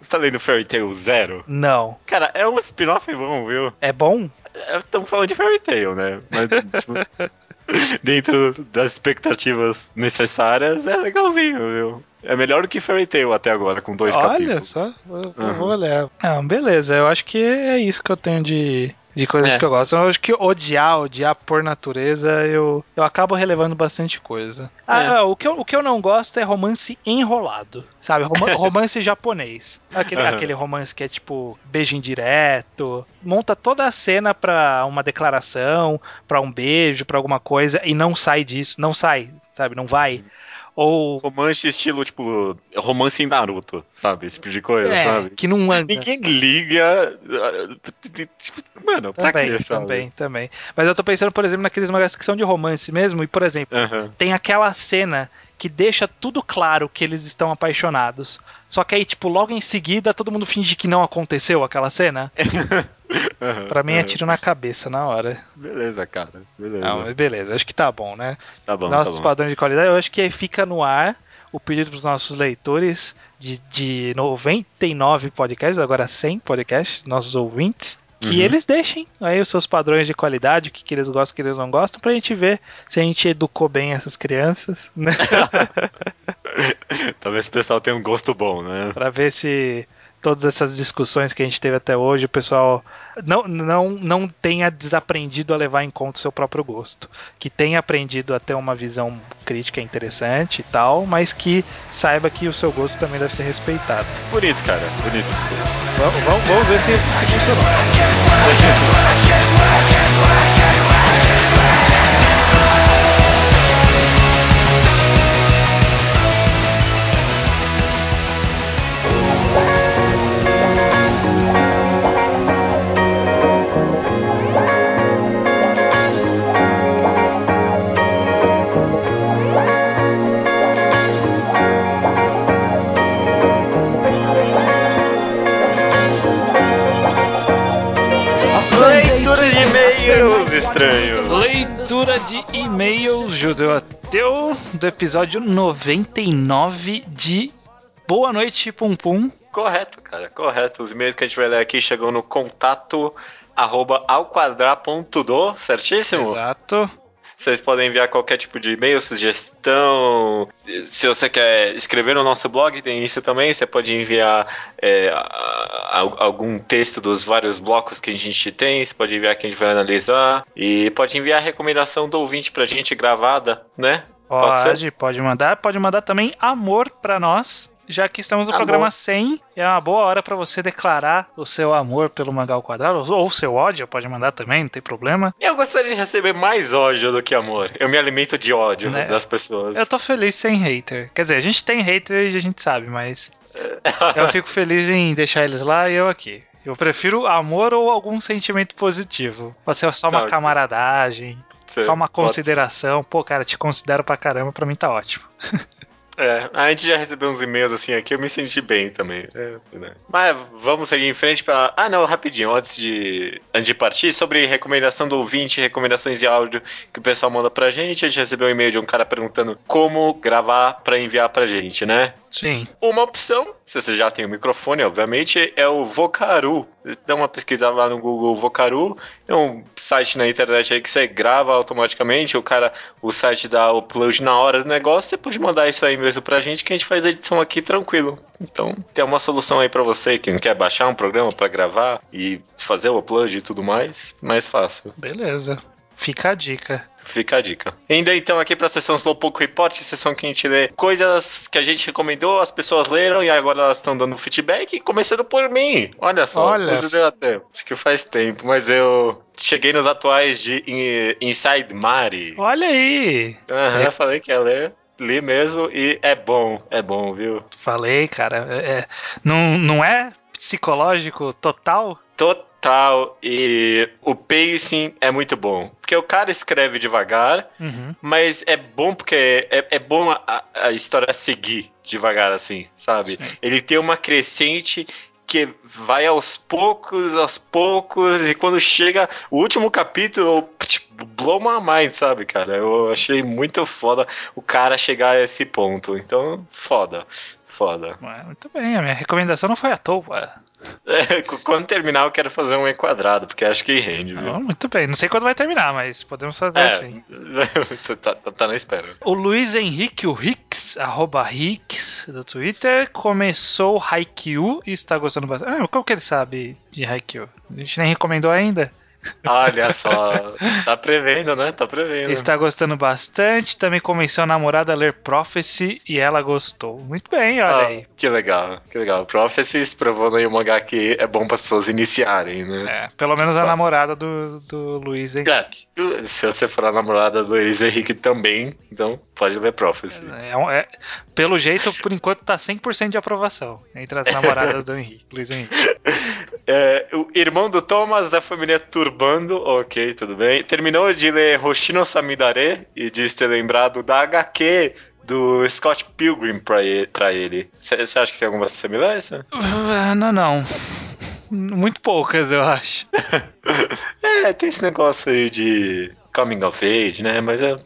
Você tá lendo Fairy Tail Zero?
Não.
Cara, é um spin-off bom, viu?
É bom?
Estamos falando de Fairy Tail, né? Mas, tipo, dentro das expectativas necessárias, é legalzinho, viu? É melhor do que Fairy Tail até agora, com dois
Olha
capítulos.
só, eu, eu
Uhum.
vou olhar. Ah, beleza, eu acho que é isso que eu tenho de, de coisas
É.
que eu gosto. Eu acho que odiar, odiar por natureza, eu, eu acabo relevando bastante coisa. Ah,
É.
ah, o, que eu, o que eu não gosto é romance enrolado, sabe? Roma- romance japonês. Aquele,
Aham.
aquele romance que é tipo beijo indireto, monta toda a cena pra uma declaração, pra um beijo, pra alguma coisa e não sai disso, não sai, sabe? Não vai. Ou
Romance estilo, tipo, romance em Naruto, sabe? Esse tipo de coisa,
é,
sabe?
que não anda.
Ninguém liga. ah, Tipo, mano, pra
Também,
quê, sabe?
também, também. Mas eu tô pensando, por exemplo, naqueles mangás que são de romance mesmo, e, por exemplo, tem aquela cena que deixa tudo claro que eles estão apaixonados. Só que aí, tipo, logo em seguida, todo mundo finge que não aconteceu aquela cena.
aham,
Pra mim é
aham.
tiro na cabeça na hora.
Beleza, cara. Beleza.
Não, beleza, acho que tá bom, né?
tá bom,
Nossos
tá bom.
padrões de qualidade, eu acho que fica no ar o pedido pros nossos leitores de, de 99 podcasts, agora 100 podcasts, nossos ouvintes, que
Uhum.
eles deixem aí os seus padrões de qualidade, o que, que eles gostam, o que eles não gostam, pra gente ver se a gente educou bem essas crianças, né?
Talvez o pessoal tenha um gosto bom, né?
pra ver se todas essas discussões que a gente teve até hoje, o pessoal não, não, não tenha desaprendido a levar em conta o seu próprio gosto. Que tenha aprendido a ter uma visão crítica interessante e tal, mas que saiba que o seu gosto também deve ser respeitado.
Bonito, cara. Bonito, desculpa.
Vamos, vamos, vamos ver se, se funcionou. Leitura de e-mails judeu-ateu do episódio 99 de Boa Noite Pum Pum.
Correto, cara, correto. Os e-mails que a gente vai ler aqui chegam no contato arroba alquadra.do, certíssimo?
Exato.
Vocês podem enviar qualquer tipo de e-mail, sugestão. Se você quer escrever no nosso blog, tem isso também. Você pode enviar é, algum texto dos vários blocos que a gente tem. Você pode enviar que a gente vai analisar. E pode enviar a recomendação do ouvinte pra gente gravada, né?
Pode, pode, pode mandar. Pode mandar também amor pra nós já que estamos no amor. programa 100, é uma boa hora para você declarar o seu amor pelo Mangal Quadrado, ou o seu ódio, pode mandar também, não tem problema.
Eu gostaria de receber mais ódio do que amor. Eu me alimento de ódio né? das pessoas.
Eu tô feliz sem hater. Quer dizer, a gente tem hater e a gente sabe, mas. eu fico feliz em deixar eles lá e eu aqui. Eu prefiro amor ou algum sentimento positivo. Pode ser só uma tá, camaradagem, só uma consideração. Pô, cara, te considero pra caramba, pra mim tá ótimo.
É, a gente já recebeu uns e-mails assim aqui, eu me senti bem também. É, né? Mas vamos seguir em frente para. Ah, não, rapidinho, antes de, antes de partir, sobre recomendação do ouvinte, recomendações de áudio que o pessoal manda pra gente. A gente recebeu um e-mail de um cara perguntando como gravar para enviar pra gente, né?
Sim.
Uma opção, se você já tem o microfone, obviamente, é o Vocaru. Dá uma pesquisa lá no Google Vocaru. É um site na internet aí que você grava automaticamente. O cara, o site dá o upload na hora do negócio. Você pode mandar isso aí mesmo pra gente que a gente faz a edição aqui tranquilo. Então, tem uma solução aí para você que não quer baixar um programa para gravar e fazer o upload e tudo mais. Mais fácil.
Beleza. Fica a dica.
Fica a dica. Ainda então aqui para a sessão Slowpoke Report, sessão que a gente lê coisas que a gente recomendou, as pessoas leram e agora elas estão dando feedback, começando por mim. Olha só,
Olha.
até. Acho que faz tempo, mas eu cheguei nos atuais de Inside Mari.
Olha aí.
Aham, uhum, falei que ia ler. Li mesmo e é bom, é bom, viu?
Falei, cara. É, é não, não é psicológico total?
Total tal. E o pacing é muito bom. Porque o cara escreve devagar, uhum. mas é bom porque é, é bom a, a história seguir devagar, assim, sabe? Sim. Ele tem uma crescente que vai aos poucos, aos poucos, e quando chega o último capítulo, tipo, blow my mind, sabe, cara? Eu achei muito foda o cara chegar a esse ponto. Então, foda. Foda.
Muito bem, a minha recomendação não foi à toa.
É, quando terminar, eu quero fazer um enquadrado, porque acho que rende, viu?
Muito bem, não sei quando vai terminar, mas podemos fazer é, assim.
tá, tá, tá, na espera.
O Luiz Henrique, o Hicks, arroba Hicks, do Twitter, começou Haikyuu e está gostando bastante. Ah, como que ele sabe de Haikyuu? A gente nem recomendou ainda.
Olha só, tá prevendo, né? Tá prevendo.
Está gostando bastante. Também começou a namorada a ler Prophecy e ela gostou. Muito bem, olha ah, aí.
Que legal, que legal. Prophecy se provando aí um mangá que é bom para as pessoas iniciarem, né?
É, pelo menos a namorada do, do Luiz Henrique.
É, se você for a namorada do Luiz Henrique também, então pode ler Prophecy.
É, é, é, pelo jeito, por enquanto tá 100% de aprovação entre as namoradas do Henrique, Luiz Henrique.
É, o irmão do Thomas da família Turbando, ok, tudo bem. Terminou de ler Hoshino Samidare e diz ter lembrado da HQ do Scott Pilgrim pra ele. Pra ele. Você acha que tem alguma semelhança?
Uh, não, não. Muito poucas, eu acho.
é, tem esse negócio aí de coming of age, né? Mas é,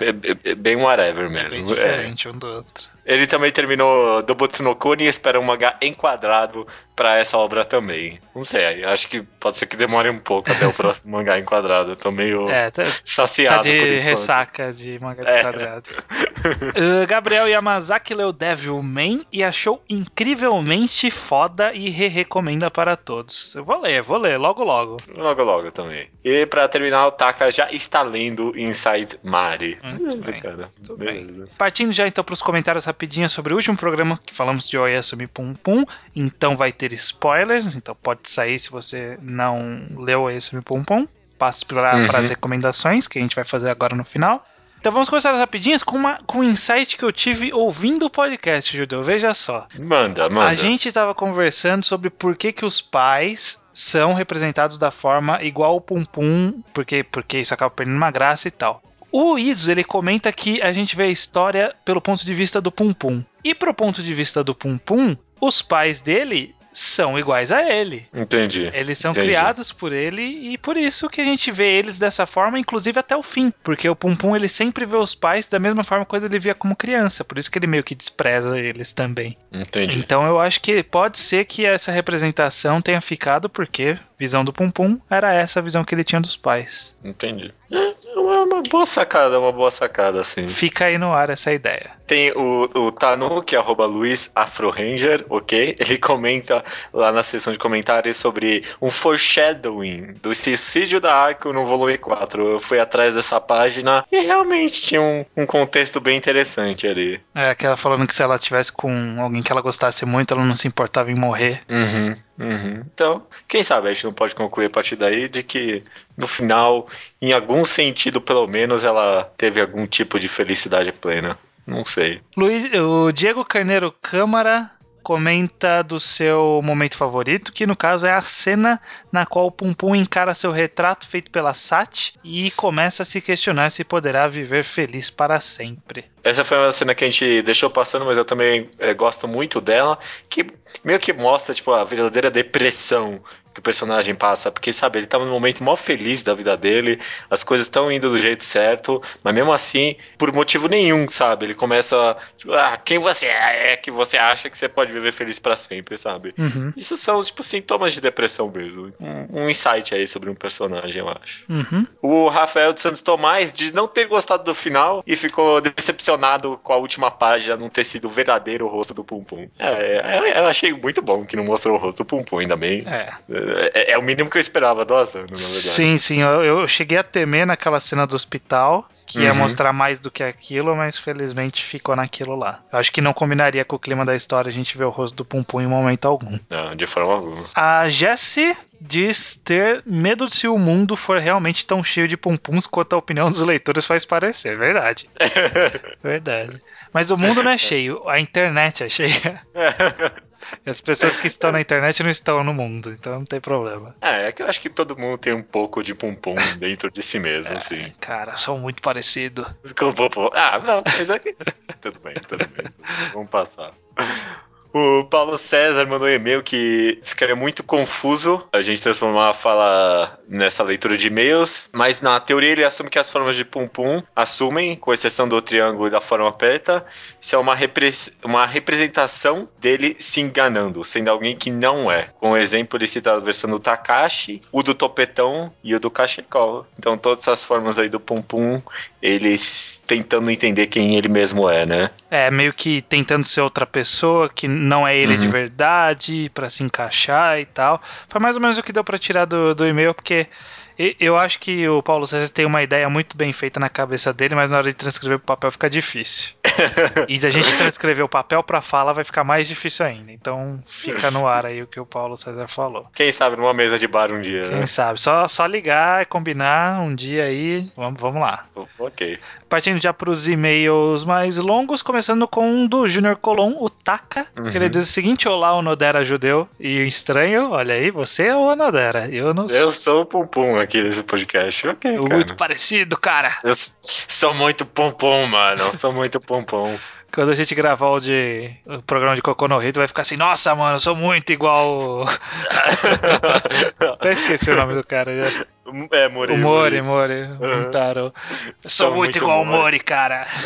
é, é bem whatever mesmo. É bem
diferente é. um do outro.
Ele também terminou Dobutsu no Kuni e espera um mangá enquadrado para essa obra também. Não sei, acho que pode ser que demore um pouco até o próximo mangá enquadrado. Eu tô meio
é, tá,
saciado
tá de ressaca de mangá é. enquadrado. uh, Gabriel Yamazaki leu Devilman e achou incrivelmente foda e re-recomenda para todos. Eu vou ler, vou ler, logo logo.
Logo logo também. E para terminar, o Taka já está lendo Inside Mari.
Muito bem. Cara. bem. Partindo já então para os comentários rapidinho sobre o último programa que falamos de Oyasumi Pum Pum. Então vai ter spoilers, então pode sair se você não leu Oyasumi Pum Pum. Passe para uhum. as recomendações que a gente vai fazer agora no final. Então vamos começar as rapidinhas com, uma, com um insight que eu tive ouvindo o podcast, Judeu. Veja só.
Manda, manda.
A gente estava conversando sobre por que, que os pais são representados da forma igual o Pum Pum, porque, porque isso acaba perdendo uma graça e tal. O Iso, ele comenta que a gente vê a história pelo ponto de vista do Pum Pum. E pro ponto de vista do Pum Pum, os pais dele são iguais a ele.
Entendi.
Eles são
Entendi.
criados por ele e por isso que a gente vê eles dessa forma, inclusive até o fim. Porque o Pum Pum ele sempre vê os pais da mesma forma quando ele via como criança. Por isso que ele meio que despreza eles também.
Entendi.
Então eu acho que pode ser que essa representação tenha ficado porque visão do Pum Pum era essa a visão que ele tinha dos pais.
Entendi. É uma, uma boa sacada, uma boa sacada, assim.
Fica aí no ar essa ideia.
Tem o, o Tanu, que é arroba Luiz Afroranger, ok? Ele comenta lá na seção de comentários sobre um foreshadowing do suicídio da Arco no volume 4. Eu fui atrás dessa página e realmente tinha um, um contexto bem interessante ali.
É aquela falando que se ela tivesse com alguém que ela gostasse muito, ela não se importava em morrer.
Uhum, uhum. Então, quem sabe a gente não pode concluir a partir daí de que no final, em algum sentido pelo menos, ela teve algum tipo de felicidade plena. Não sei.
Luiz, o Diego Carneiro Câmara comenta do seu momento favorito, que no caso é a cena na qual o Pum Pum encara seu retrato feito pela Sati e começa a se questionar se poderá viver feliz para sempre.
Essa foi uma cena que a gente deixou passando, mas eu também é, gosto muito dela, que meio que mostra tipo a verdadeira depressão que o personagem passa, porque sabe, ele tava num momento mó feliz da vida dele, as coisas estão indo do jeito certo, mas mesmo assim, por motivo nenhum, sabe? Ele começa, tipo, ah, quem você é que você acha que você pode viver feliz para sempre, sabe?
Uhum.
Isso são tipo sintomas de depressão mesmo. Um, um insight aí sobre um personagem, eu acho.
Uhum.
O Rafael de Santos Tomás diz não ter gostado do final e ficou decepcionado com a última página não ter sido o verdadeiro rosto do Pum Pum. É, eu achei muito bom que não mostrou o rosto do Pum Pum, ainda bem.
É.
É, é o mínimo que eu esperava do Asano, na verdade.
Sim, sim. Eu, eu cheguei a temer naquela cena do hospital. Que ia
Uhum.
mostrar mais do que aquilo, mas felizmente ficou naquilo lá. Eu acho que não combinaria com o clima da história a gente ver o rosto do Pum Pum em momento algum.
Não, de forma alguma.
A Jessie diz ter medo de se o mundo for realmente tão cheio de pumpuns quanto a opinião dos leitores faz parecer. Verdade. Verdade. Mas o mundo não é cheio, a internet é cheia. E as pessoas que estão na internet não estão no mundo, então não tem problema.
É, é que eu acho que todo mundo tem um pouco de Pum dentro de si mesmo, assim.
Cara, sou muito parecido.
Com Pum Pum. Ah, não, mas é que... tudo bem, tudo bem. tudo bem. Vamos passar. O Paulo César mandou um e-mail que ficaria muito confuso a gente transformar a fala nessa leitura de e-mails, mas na teoria ele assume que as formas de Pum Pum assumem, com exceção do triângulo e da forma preta, isso é uma, uma representação dele se enganando, sendo alguém que não é. Com o exemplo, ele cita a versão do Takashi, o do Topetão e o do Kashiko. Então todas essas formas aí do Pum Pum, eles tentando entender quem ele mesmo é, né?
É, meio que tentando ser outra pessoa que não é ele de
Uhum.
verdade, pra se encaixar e tal. Foi mais ou menos o que deu pra tirar do, do e-mail, porque e- eu acho que o Paulo César tem uma ideia muito bem feita na cabeça dele, mas na hora de transcrever pro papel fica difícil. e a gente transcrever o papel pra fala vai ficar mais difícil ainda. Então fica no ar aí o que o Paulo César falou.
Quem sabe numa mesa de bar um dia, né?
Quem sabe? Só, só ligar, combinar um dia aí. Vamos, vamos lá.
Ok.
Partindo já para os e-mails mais longos, começando com um do Junior Colon, o Taka, que ele
Uhum.
diz o seguinte: Olá, o Nodera judeu e estranho. Olha aí, você é o Nodera. Eu não
Eu sou o Pum aqui desse podcast. Ok, cara.
muito parecido, cara.
Eu sou muito Pum, mano. Eu sou muito Pum.
Quando a gente gravar o, de, o programa de Cocô no Hito, vai ficar assim: Nossa, mano, eu sou muito igual. o-" Até esqueci o nome do cara. Já.
É, Mori.
O Mori, Mori.
Uhum.
Taro. Eu sou, muito, igual o Mori, cara.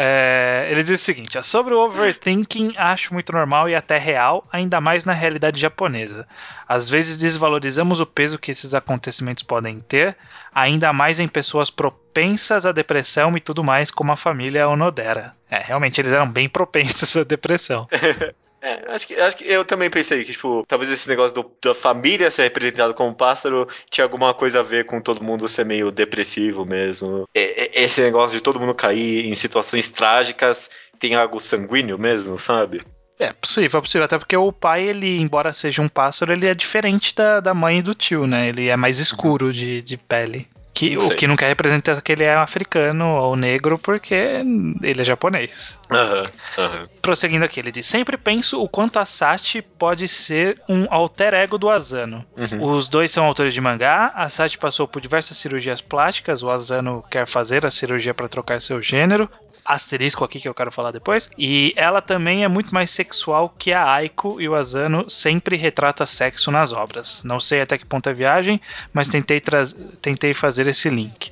É, ele diz o seguinte: sobre o overthinking, acho muito normal e até real, ainda mais na realidade japonesa. Às vezes desvalorizamos o peso que esses acontecimentos podem ter, ainda mais em pessoas propensas à depressão e tudo mais, como a família Onodera. É, realmente eles eram bem propensos à depressão.
É, acho que, acho que eu também pensei que, tipo, talvez esse negócio do- da família ser representada como pássaro tinha alguma coisa a ver com todo mundo ser meio depressivo mesmo. Esse negócio de todo mundo cair em situações trágicas tem algo sanguíneo mesmo, sabe?
É possível, é possível. Até porque o pai, ele, embora seja um pássaro, ele é diferente da, da mãe e do tio, né? Ele é mais escuro de, de pele. Que, o que não quer representar que ele é africano ou negro, porque ele é japonês.
Aham, aham.
Prosseguindo aqui, ele diz: Sempre penso o quanto a Sachi pode ser um alter ego do Asano.
Uhum.
Os dois são autores de mangá, a Sachi passou por diversas cirurgias plásticas, o Asano quer fazer a cirurgia para trocar seu gênero. Asterisco aqui que eu quero falar depois. E ela também é muito mais sexual que a Aiko e o Asano sempre retrata sexo nas obras. Não sei até que ponto é viagem, mas tentei, tentei fazer esse link.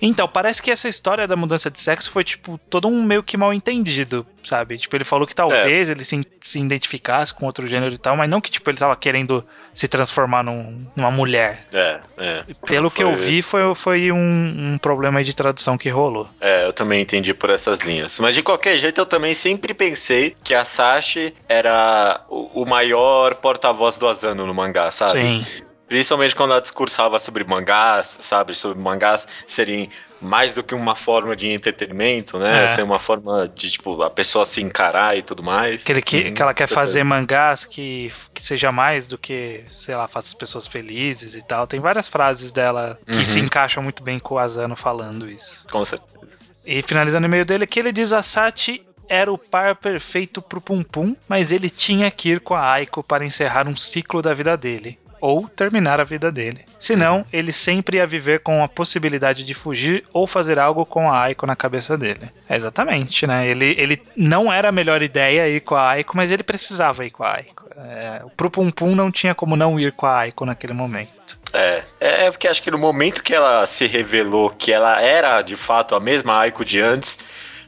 Então, parece que essa história da mudança de sexo foi, tipo, todo um meio que mal entendido, sabe? Tipo, ele falou que talvez é. ele se, se identificasse com outro gênero e tal, mas não que, tipo, ele tava querendo se transformar num, numa mulher.
É, é.
Pelo foi... que eu vi, foi, foi um, um problema de tradução que rolou.
É, eu também entendi por essas linhas. Mas de qualquer jeito, eu também sempre pensei que a Sashi era o, o maior porta-voz do Asano no mangá, sabe?
Sim.
Principalmente quando ela discursava sobre mangás, sabe? Sobre mangás serem mais do que uma forma de entretenimento, né? É. Ser uma forma de, tipo, a pessoa se encarar e tudo mais.
Que, ele, que, uhum, que ela quer fazer mangás que, que seja mais do que, sei lá, faça as pessoas felizes e tal. Tem várias frases dela que uhum. se encaixam muito bem com o Asano falando isso.
Com certeza.
E finalizando o e-mail dele, que ele diz a Sati era o par perfeito pro Pum Pum, mas ele tinha que ir com a Aiko para encerrar um ciclo da vida dele ou terminar a vida dele. Senão, ele sempre ia viver com a possibilidade de fugir ou fazer algo com a Aiko na cabeça dele. É exatamente, né? Ele, ele não era a melhor ideia ir com a Aiko, mas ele precisava ir com a Aiko. É, pro Pum Pum não tinha como não ir com a Aiko naquele momento.
É, é, é porque acho que no momento que ela se revelou que ela era de fato a mesma Aiko de antes,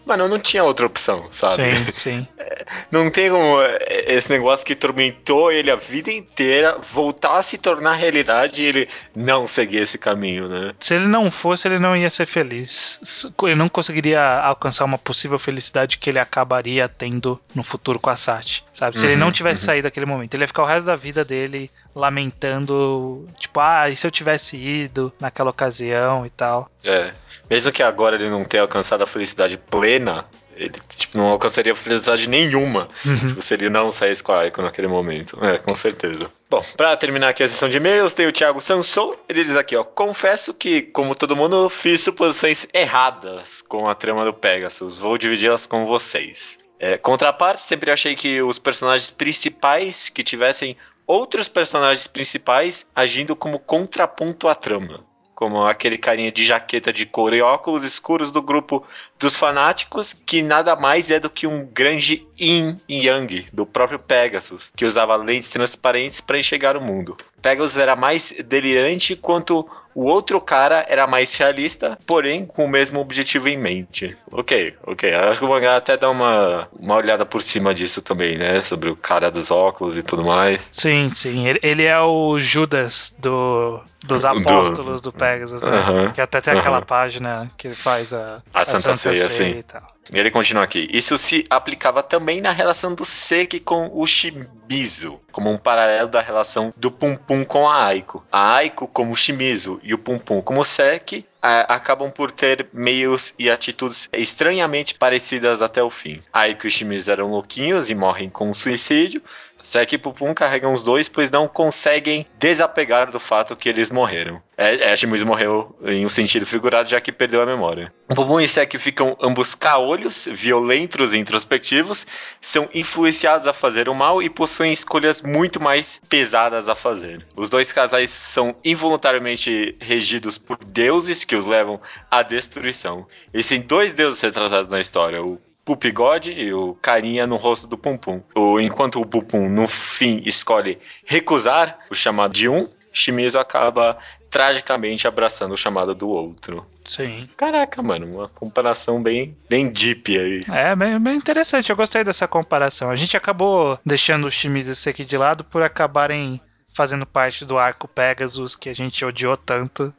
Mano, não tinha outra opção, sabe?
Sim, sim.
Não tem como é, esse negócio que tormentou ele a vida inteira voltar a se tornar realidade e ele não seguir esse caminho, né?
Se ele não fosse, ele não ia ser feliz. Ele não conseguiria alcançar uma possível felicidade que ele acabaria tendo no futuro com a Sati, sabe? Se uhum, ele não tivesse uhum. saído daquele momento, ele ia ficar o resto da vida dele lamentando, tipo, ah, e se eu tivesse ido naquela ocasião e tal.
É. Mesmo que agora ele não tenha alcançado a felicidade plena, ele tipo, não alcançaria felicidade nenhuma. Uhum. Tipo, se ele não saísse com a Aiko naquele momento. É, com certeza. Bom, para terminar aqui a sessão de e-mails, tem o Thiago Sansou. Ele diz aqui, ó: Confesso que, como todo mundo, fiz suposições erradas com a trama do Pegasus. Vou dividi-las com vocês. É, contraparte, sempre achei que os personagens principais que tivessem outros personagens principais agindo como contraponto à trama como aquele carinha de jaqueta de couro e óculos escuros do grupo dos fanáticos, que nada mais é do que um grande yin yang do próprio Pegasus, que usava lentes transparentes para enxergar o mundo. Pegasus era mais delirante quanto o outro cara era mais realista, porém com o mesmo objetivo em mente. Ok, ok. Acho que o mangá até dá uma, uma olhada por cima disso também, né? Sobre o cara dos óculos e tudo mais.
Sim, sim. Ele, ele é o Judas do, dos apóstolos do, do Pegasus, né? Que até tem aquela página que faz a,
a, a Santa, Santa Ceia, Ceia e tal. Ele continua aqui. Isso se aplicava também na relação do Seki com o Shimizu, como um paralelo da relação do Pum Pum com a Aiko. A Aiko como Shimizu e o Pum Pum como Seki acabam por ter meios e atitudes estranhamente parecidas até o fim. Aiko e Shimizu eram louquinhos e morrem com um suicídio, Seki e Pupum carregam os dois, pois não conseguem desapegar do fato que eles morreram. É, Shimizu morreu em um sentido figurado, já que perdeu a memória. Pupum e Seki ficam ambos caolhos, violentos e introspectivos, são influenciados a fazer o mal e possuem escolhas muito mais pesadas a fazer. Os dois casais são involuntariamente regidos por deuses que os levam à destruição. Existem dois deuses retratados na história, o Poop God e o carinha no rosto do Pum Pum. O, enquanto o Pum Pum, no fim, escolhe recusar o chamado de um, Shimizu acaba tragicamente abraçando o chamado do outro.
Sim.
Caraca, mano, uma comparação bem, bem deep aí.
É, bem, bem interessante. Eu gostei dessa comparação. A gente acabou deixando o Shimizu aqui de lado por acabarem fazendo parte do arco Pegasus que a gente odiou tanto.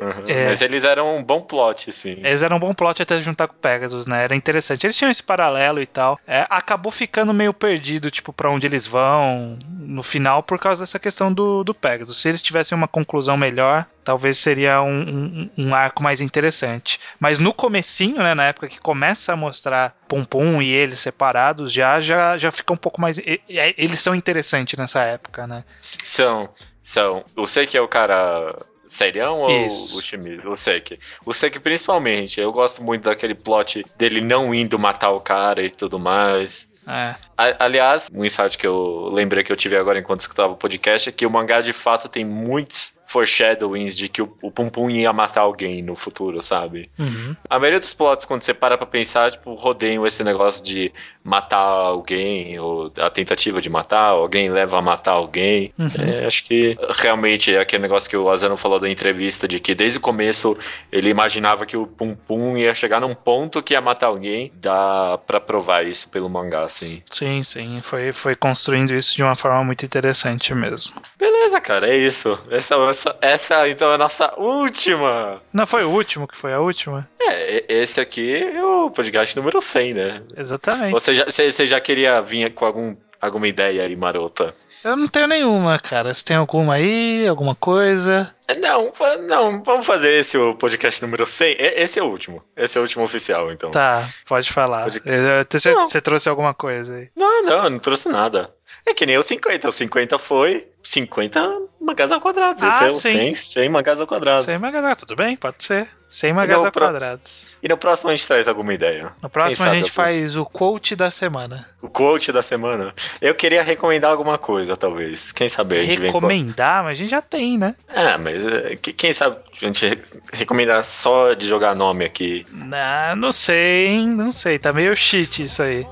uhum. É, Mas eles eram um bom plot, sim.
Eles eram um bom plot até juntar com o Pegasus, né? Era interessante. Eles tinham esse paralelo e tal. É, acabou ficando meio perdido, tipo, para onde eles vão no final por causa dessa questão do, do Pegasus. Se eles tivessem uma conclusão melhor, talvez seria um, um, um, arco mais interessante. Mas no comecinho, né, na época que começa a mostrar Pum Pum e eles separados, já já já fica um pouco mais eles são interessantes nessa época, né?
São, são. Sei que é o cara serião ou Isso. o Shimizu? O Seki. O Seki principalmente. Eu gosto muito daquele plot dele não indo matar o cara e tudo mais.
É.
Aliás, um insight que eu lembrei que eu tive agora enquanto escutava o podcast é que o mangá de fato tem muitos foreshadowings de que o, o Pum Pum ia matar alguém no futuro, sabe?
Uhum.
A maioria dos plots, quando você para pra pensar, tipo, rodeiam esse negócio de matar alguém, ou a tentativa de matar, alguém leva a matar alguém.
Uhum.
É, acho que realmente é aquele negócio que o Azano falou da entrevista, de que desde o começo ele imaginava que o Pum Pum ia chegar num ponto que ia matar alguém. Dá pra provar isso pelo mangá, assim.
Sim, sim. Foi, foi construindo isso de uma forma muito interessante mesmo.
Beleza, cara, é isso. Essa, essa, essa então é a nossa última.
Não foi o último que foi a última?
É, esse aqui é o podcast número 100, né?
Exatamente.
Você já, você, já queria vir com algum, alguma ideia aí, marota?
Eu não tenho nenhuma, cara. Você tem alguma aí? Alguma coisa?
Não, va- não, vamos fazer esse o podcast número 100. E- Esse é o último. Esse é o último oficial, então.
Tá, pode falar.
Pode-
Eu- eu- Você,
Não.
você trouxe alguma coisa aí?
Não, não, eu não trouxe nada. É que nem o 50. O 50 foi 50 mangás ao quadrado. Esse
Ah,
é o
sim.
100, 100 mangás ao quadrado.
100 magazas, tudo bem? Pode ser. 100 magazas
Não, pro-
quadrados.
E no próximo a gente traz alguma ideia.
No próximo a gente
algum?
faz o quote da semana.
O quote da semana. Eu queria recomendar alguma coisa, talvez. Quem sabe a gente vem com...
Recomendar, mas a gente já tem, né?
Ah, mas é, que- quem sabe a gente re- recomendar só de jogar nome aqui.
Não, não sei, hein? Não sei. Tá meio cheat isso aí.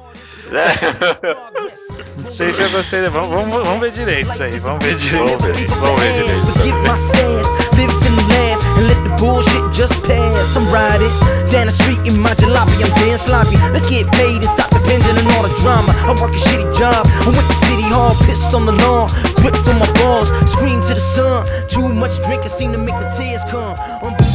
Não sei se eu gostei. Vamos, vamos, vamos ver direito isso aí. Vamos ver direito.
vamos ver, vamos ver direito.
Forgive my sins, live and laugh, and let the bullshit just pass. I'm riding down the street in my jalopy, I'm damn sloppy. Let's get paid and stop depending on all the drama. I work a shitty job, I went to city hall, pissed on the lawn, gripped on my balls, screamed to the sun. Too much drinking seemed to make the tears come. Unbelievable,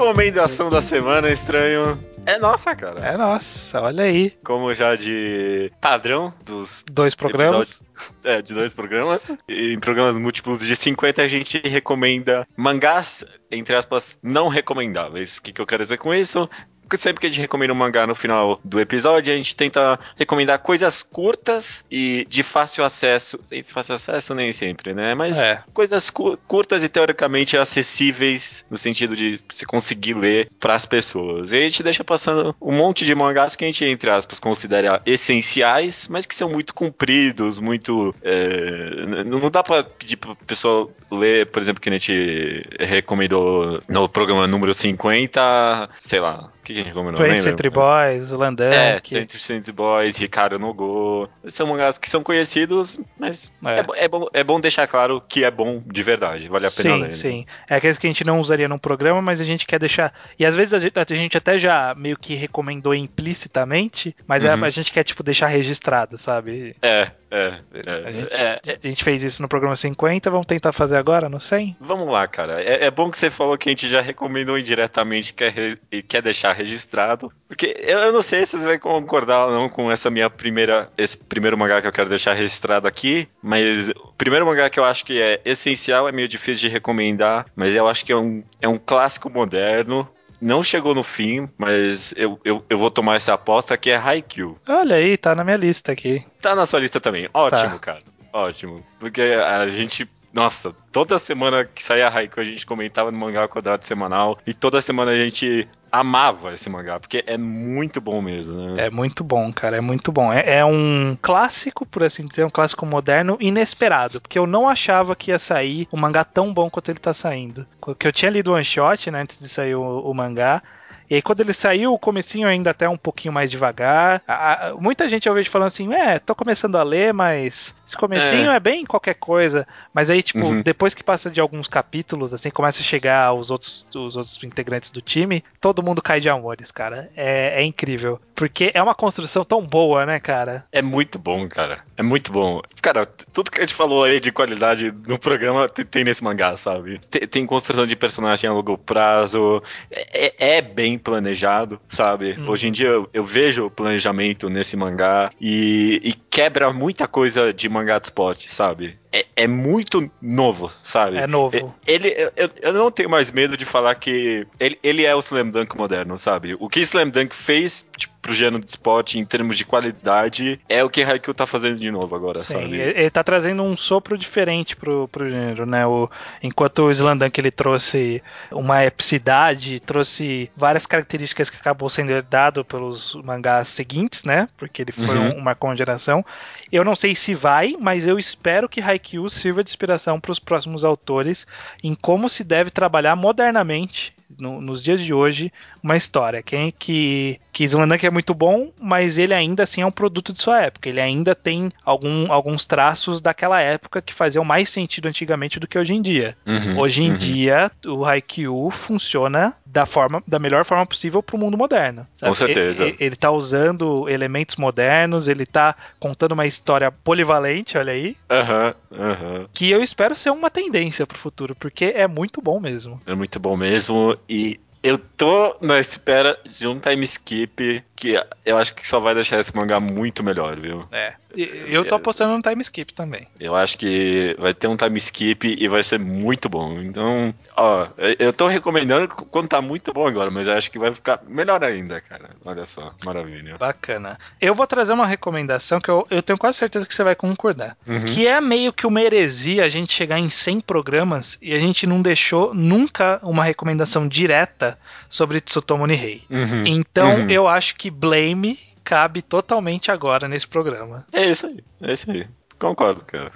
Recomendação da semana, estranho. É nossa, cara.
É nossa, olha aí.
Como já de padrão dos
Dois programas.
episódios é, de dois programas. Em programas múltiplos de 50, a gente recomenda mangás, entre aspas, não recomendáveis. O que, que eu quero dizer com isso? Porque Sempre que a gente recomenda um mangá no final do episódio, a gente tenta recomendar coisas curtas e de fácil acesso. De fácil acesso nem sempre, né? Mas
É.
coisas cu- curtas e teoricamente acessíveis no sentido de você conseguir ler para as pessoas. E a gente deixa passando um monte de mangás que a gente, entre aspas, considera essenciais, mas que são muito compridos, muito. é, não dá para pedir pra pessoa ler, por exemplo, que a gente recomendou no programa número 50, sei lá. O que a gente recomendou?
Twenty
Nem
Century
lembro.
Boys, Landan.
É,
que-
Twenty Century Boys, Ricardo no Go. São mangás que são conhecidos, mas
É.
é. é bom, é bom deixar claro que é bom de verdade. Vale a pena
sim,
ler. né?
sim. É aqueles que a gente não usaria num programa, mas a gente quer deixar. E às vezes a gente, a gente até já meio que recomendou implicitamente, mas é-
Uhum.
a gente quer, tipo, deixar registrado, sabe?
É, é,
A
é,
gente,
é,
a gente fez isso no programa 50, vamos tentar fazer agora no 100?
Vamos lá, cara. É, é bom que você falou que a gente já recomendou indiretamente quer re- e quer deixar registrado. Porque eu, eu não sei se você vai concordar ou não com essa minha primeira. Esse primeiro mangá que eu quero deixar registrado aqui. Mas o primeiro mangá que eu acho que é essencial, é meio difícil de recomendar. Mas eu acho que é um, é um clássico moderno. Não chegou no fim, mas eu, eu, eu vou tomar essa aposta que é Haikyuu.
Olha aí, tá na minha lista aqui.
Tá na sua lista também. Ótimo,
Tá.
cara. Ótimo. Porque a gente. Nossa, toda semana que saía Haikyuu a gente comentava no mangá quadrado semanal. E toda semana a gente amava esse mangá, porque é muito bom mesmo, né?
É muito bom, cara, é muito bom. É, é um clássico, por assim dizer, um clássico moderno inesperado, porque eu não achava que ia sair um mangá tão bom quanto ele tá saindo. Porque eu tinha lido o one shot, né, antes de sair o, o mangá. E aí quando ele saiu, o comecinho ainda até um pouquinho mais devagar. A- a- muita gente eu vejo falando assim, é, tô começando a ler, mas esse comecinho é, bem qualquer coisa. Mas aí, tipo,
Uhum.
depois que passa de alguns capítulos, assim, começa a chegar os outros, os outros integrantes do time, todo mundo cai de amores, cara. É, é incrível. Porque é uma construção tão boa, né, cara?
É muito bom, cara. É muito bom. Cara, tudo que a gente falou aí de qualidade no programa te- tem nesse mangá, sabe? Te- Tem, construção de personagem a longo prazo. É, é- é bem planejado, sabe?
Hum.
Hoje em dia eu, eu vejo o planejamento nesse mangá e, e quebra muita coisa de mangá de spot, sabe? É, é muito novo, sabe?
É novo.
Ele, eu, eu não tenho mais medo de falar que ele, ele é o Slam Dunk moderno, sabe? O que Slam Dunk fez, tipo, pro gênero de esporte em termos de qualidade é o que Haikyuu tá fazendo de novo agora,
Sim,
sabe?
ele, ele tá trazendo um sopro diferente pro, pro gênero, né? O, enquanto o Slandank ele trouxe uma epicidade, trouxe várias características que acabou sendo herdado pelos mangás seguintes, né? Porque ele foi
Uhum.
um, uma geração. Eu não sei se vai, mas eu espero que Haikyuu sirva de inspiração para os próximos autores em como se deve trabalhar modernamente no- nos dias de hoje uma história. Quem que que Slandank é muito bom, mas ele ainda assim é um produto de sua época. Ele ainda tem algum, alguns traços daquela época que faziam mais sentido antigamente do que hoje em dia.
Uhum,
Hoje em
uhum.
dia, o Haikyuu funciona da forma da melhor forma possível para o mundo moderno. sabe?
Com certeza.
Ele, ele tá usando elementos modernos, ele tá contando uma história polivalente, olha aí,
Aham, aham.
que eu espero ser uma tendência pro futuro, porque é muito bom mesmo.
É muito bom mesmo. E eu tô na espera de um time skip que eu acho que só vai deixar esse mangá muito melhor, viu?
É. Eu tô apostando no time skip também.
Eu acho que vai ter um time skip e vai ser muito bom. Então, ó, eu tô recomendando quando tá muito bom agora, mas eu acho que vai ficar melhor ainda, cara. Olha só, maravilha.
Bacana. Eu vou trazer uma recomendação que eu, eu tenho quase certeza que você vai concordar.
Uhum.
Que é meio que uma heresia a gente chegar em 100 programas e a gente não deixou nunca uma recomendação direta sobre Tsutomu Nihei.
Uhum.
Então
Uhum.
eu acho que Blame cabe totalmente agora nesse programa.
É isso aí, é isso aí. Concordo, cara.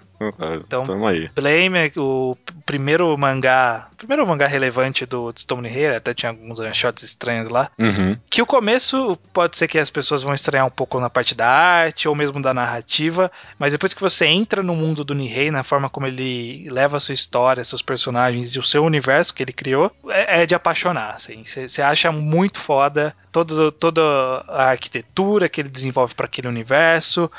Então-
Tamo aí.
Blame é o primeiro mangá, primeiro mangá relevante do Tsutomu Nihei, até tinha alguns shots estranhos lá.
Uhum.
Que o começo pode ser que as pessoas vão estranhar um pouco na parte da arte ou mesmo da narrativa, mas depois que você entra no mundo do Nihei, na forma como ele leva a sua história, seus personagens e o seu universo que ele criou, é, é de apaixonar. assim. Você acha muito foda todo, toda a arquitetura que ele desenvolve para aquele universo.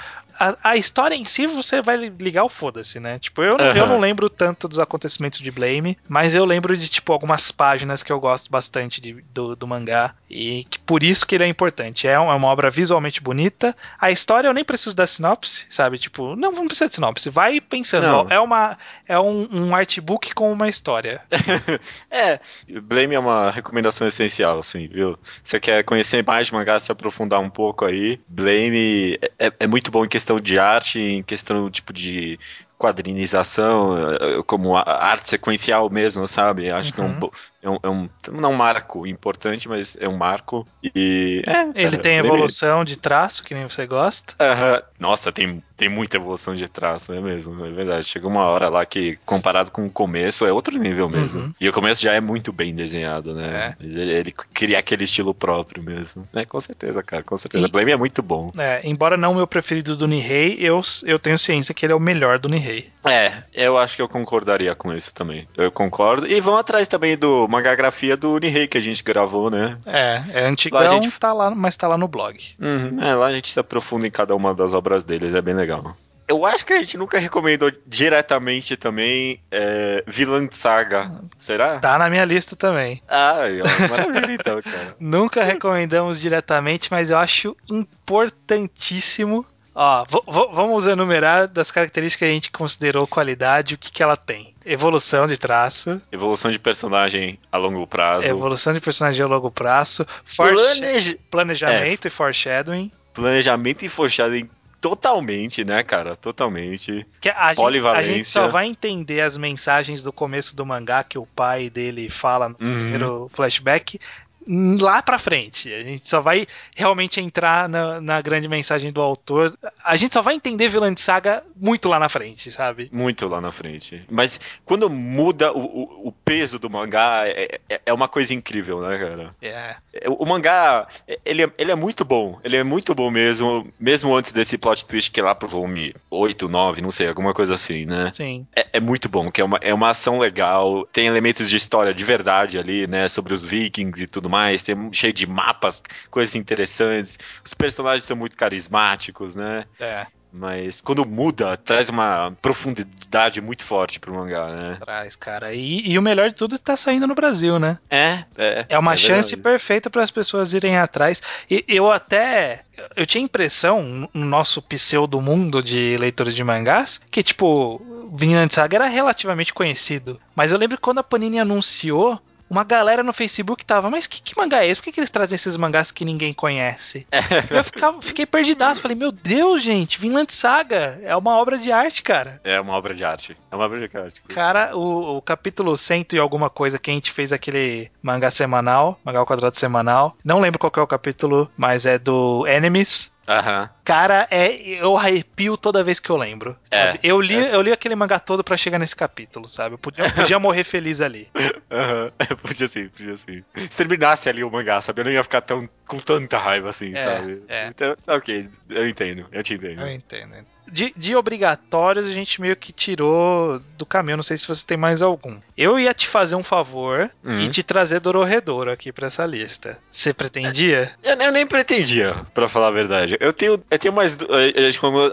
A, a história em si você vai ligar o foda-se, né? Tipo, eu, não- eu não lembro tanto dos acontecimentos de Blame, mas eu lembro de, tipo, algumas páginas que eu gosto bastante de- do, do mangá e que por isso que ele é importante. É uma, é uma obra visualmente bonita. A história eu nem preciso da sinopse, sabe? Tipo, não, não precisa de sinopse. Vai pensando.
Não.
É, uma, é um, um artbook com uma história.
É, Blame é uma recomendação essencial, assim, viu? Você quer conhecer mais de mangá, se aprofundar um pouco aí, Blame é, é muito bom em questão de arte, em questão tipo de quadrinização, eh, como a- arte sequencial mesmo, sabe? Acho que é um,
Uhum.
É um, é um- não é um marco importante, mas é um marco. E é,
Ele
cara,
tem evolução de traço, que nem você gosta.
Aham. Nossa, tem, tem muita evolução de traço, é mesmo, é verdade. Chega uma hora lá que, comparado com o começo, é outro nível mesmo.
Uhum.
E o começo já é muito bem desenhado, né? Mas Ele, ele cria aquele estilo próprio mesmo. É, com certeza, cara, com certeza.
E-
Blame é muito bom.
É, embora não o meu preferido do Nihei, eu, eu tenho ciência que ele é o melhor do Nihei.
É, eu acho que eu concordaria com isso também. Eu concordo. E vão atrás também do Mangagrafia do Nihei que a gente gravou, né?
É, é antigão,
Lá a gente-
tá lá, mas tá lá no blog.
Uhum. É, lá a gente se aprofunda em cada uma das obras deles, é bem legal. Eu acho que a gente nunca recomendou diretamente também é, Vilã Saga. Será?
Tá na minha lista também.
Ah, maravilha então, cara.
Nunca recomendamos diretamente, mas eu acho importantíssimo. Ó, vamos enumerar das características que a gente considerou qualidade, o que, que ela tem. Evolução de traço,
Evolução de personagem a longo prazo.
evolução de personagem a longo prazo,
Planeja-
planejamento e foreshadowing.
Planejamento e foreshadowing totalmente, né, cara? Totalmente.
Que a, gente, a
Polivalência.
gente só vai entender as mensagens do começo do mangá que o pai dele fala no
Uhum.
primeiro flashback lá pra frente. A gente só vai realmente entrar na, na grande mensagem do autor. A gente só vai entender vilã de saga muito lá na frente, sabe?
Muito lá na frente. Mas quando muda o, o- o peso do mangá, é, é- é uma coisa incrível, né, cara?
É.
É, O mangá, ele é, ele é muito bom. Ele é muito bom mesmo, mesmo antes desse plot twist que é lá pro volume 8, 9, não sei, alguma coisa assim, né?
Sim.
É, é muito bom, que é uma, é uma ação legal, tem elementos de história de verdade ali, né? Sobre os vikings e tudo mais, tem cheio de mapas, coisas interessantes. Os personagens são muito carismáticos, né?
É.
mas quando muda, traz uma profundidade muito forte pro mangá, né?
Traz, cara. E, e o melhor de tudo tá saindo no Brasil, né?
É, é.
É uma
é
chance
verdade.
perfeita para as pessoas irem atrás. E eu até. Eu tinha impressão, no nosso pseudo mundo de leitores de mangás, que, tipo, Vinland Saga era relativamente conhecido. Mas eu lembro que quando a Panini anunciou, uma galera no Facebook tava, mas que, que mangá é esse? Por que, que eles trazem esses mangás que ninguém conhece? Eu ficava, fiquei perdidaço. Falei, meu Deus, gente, Vinland Saga é uma obra de arte, cara.
É uma obra de arte. É uma obra de arte.
Cara, o, o capítulo 100 e alguma coisa que a gente fez aquele mangá semanal, mangá ao quadrado semanal. Não lembro qual que é o capítulo, mas é do Enemies.
Aham.
Cara, é, eu arrepio toda vez que eu lembro.
É,
eu, li,
é.
eu li aquele mangá todo pra chegar nesse capítulo, sabe? Eu podia, eu podia morrer feliz ali.
Aham. podia sim, podia sim. Se terminasse ali o mangá, sabe? Eu não ia ficar tão, com tanta raiva assim,
É,
sabe?
é.
Então, ok, eu entendo, eu te entendo.
Eu entendo. De, de obrigatórios, a gente meio que tirou do caminho. Não sei se você tem mais algum. Eu ia te fazer um favor
Hum.
e te trazer Dororedoro aqui pra essa lista. Você pretendia?
Eu, eu nem pretendia, pra falar a verdade. Eu tenho, eu tenho mais.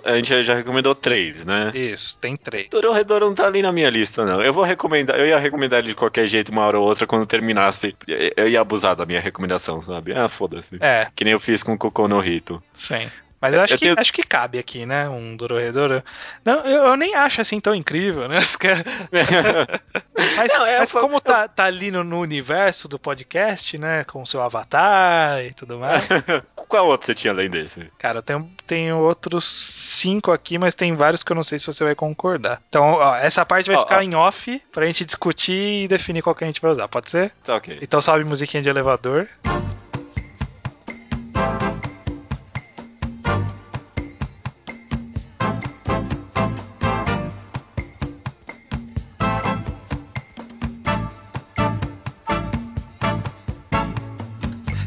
A gente, a gente já recomendou três, né?
Isso, tem três.
Dororedoro não tá ali na minha lista, não. Eu vou recomendar, eu ia recomendar ele de qualquer jeito, uma hora ou outra, quando terminasse. Eu ia abusar da minha recomendação, sabe? Ah, foda-se.
É,
Que nem eu fiz com o Cocô no Rito.
sim. Mas eu acho,
Eu
que,
tenho-
acho que cabe aqui, né? Um Dororedoro. Não, eu, eu nem acho assim tão incrível, né? Mas,
Não, é,
mas
eu-
como tá, tá ali no, no universo do podcast, né? Com o seu avatar e tudo mais.
Qual outro você tinha além desse?
Cara, eu tenho, tenho outros cinco aqui, mas tem vários que eu não sei se você vai concordar. Então, ó, essa parte vai
Ó,
ficar
ó.
em off pra gente discutir e definir qual que a gente vai usar, pode ser?
Tá ok.
Então sobe musiquinha de elevador.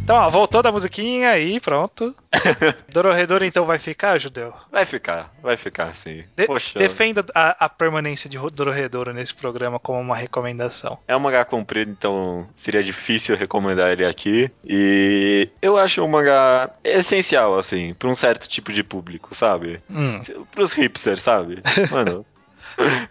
Então, ó, voltou da musiquinha aí, pronto. Dororedor então vai ficar, Judeu?
Vai ficar, vai ficar sim.
De-
Poxa.
defenda a, a permanência de Dororedoro nesse programa como uma recomendação.
É um mangá comprido, então seria difícil recomendar ele aqui. E eu acho um mangá essencial, assim, pra um certo tipo de público, sabe?
Hum.
Pros hipsters, sabe? Mano.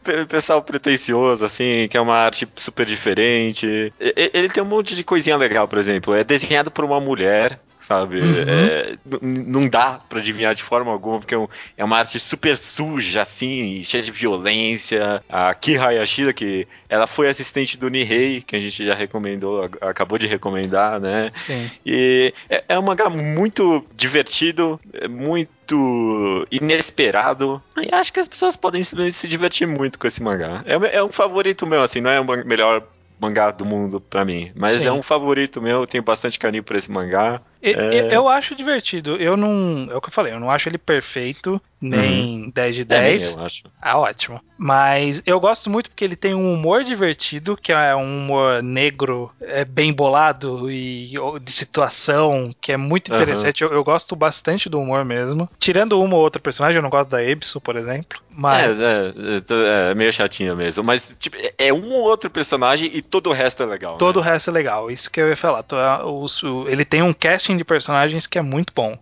Pe- Pessoal pretencioso, assim, que é uma arte super diferente. Ele tem um monte de coisinha legal, por exemplo. É desenhado por uma mulher, sabe?
Uhum.
É, não dá pra adivinhar de forma alguma, porque é um- é uma arte super suja, assim, cheia de violência. A Ki Hayashida, que ela foi assistente do Nihei, que a gente já recomendou, acabou de recomendar, né?
Sim.
E é, é um mangá muito divertido, é muito inesperado. E acho que as pessoas podem se, divertir muito com esse mangá. É, é um favorito meu, assim, não é o melhor mangá do mundo pra mim, mas
Sim.
é um favorito meu, eu tenho bastante carinho por esse mangá. É.
Eu, acho divertido. Eu não. É o que eu falei, eu não acho ele perfeito, nem 10 de
Uhum. É,
10.
eu acho.
Ah, ótimo. Mas eu gosto muito porque ele tem um humor divertido, que é um humor negro, é bem bolado e de situação, que é muito interessante. Eu, eu gosto bastante do humor mesmo. Tirando uma ou outra personagem, eu não gosto da Ebso, por exemplo. Mas.
É, é, é, é meio chatinho mesmo, mas tipo, é- é um ou outro personagem e todo o resto é legal.
Todo o
né?
resto é legal. Isso que eu ia falar. O- ele tem um casting de personagens que é muito bom.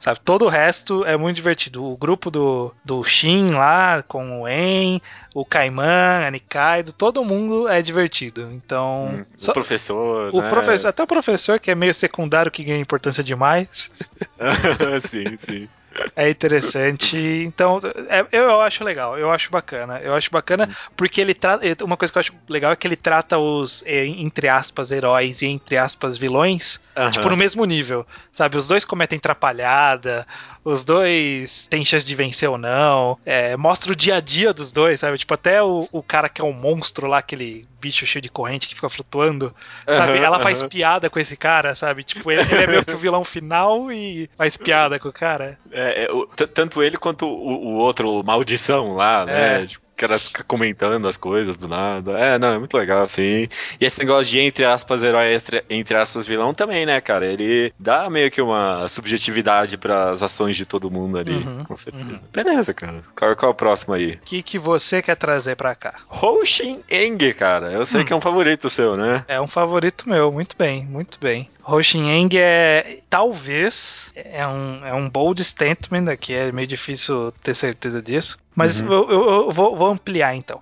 Sabe? Todo o resto é muito divertido. O grupo do, do Shin lá, com o En, o Kaiman, a Nikaido, todo mundo é divertido. Então.
Hum,
só-
o professor.
o
né?
professor, até o professor, que é meio secundário, que ganha importância demais,
sim, sim.
é interessante. Então, é- eu, acho legal, eu acho bacana. Eu acho bacana porque ele trata. Uma coisa que eu acho legal é que ele trata os, entre aspas, heróis e entre aspas, vilões,
Aham.
tipo, no mesmo nível. Sabe? Os dois cometem trapalhada, os dois têm chance de vencer ou não. É, mostra o dia a dia dos dois, sabe? Tipo, até o, o cara que é um monstro lá, aquele bicho cheio de corrente que fica flutuando, sabe?
Aham,
Ela faz
aham.
piada com esse cara, sabe? Tipo, ele, ele é meio que o vilão final e faz piada com o cara.
É, é, o- tanto ele quanto o, o outro, o Maldição lá, né?
É.
Tipo, caras ficam comentando as coisas do nada. É, não, é muito legal, assim. E esse negócio de, entre aspas, herói, entre, entre aspas, vilão também, né, cara? Ele dá meio que uma subjetividade para as ações de todo mundo ali,
Uhum,
com certeza.
uhum.
Beleza, cara. Qual, qual é o próximo aí?
O que, que você quer trazer pra cá?
Hoshin Eng, cara. Eu sei
Hum.
que é um favorito seu, né?
É um favorito meu, muito bem, muito bem. Hoshin é talvez é um, é um bold statement aqui, é meio difícil ter certeza disso, mas
Uhum.
eu, eu- eu vou, vou ampliar então.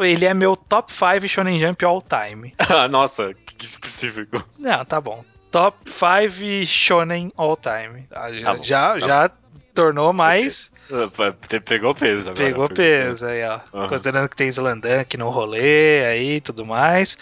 Ele é meu top 5 Shonen Jump all time.
Ah, Nossa, que específico.
Não, tá bom. Top 5 Shonen all time. Ah, Já,
Tá bom,
já,
tá
já tornou mais.
Pe- Pegou peso agora.
Pegou peso aí, ó.
Aham.
Considerando que tem Slandank no rolê aí e tudo mais.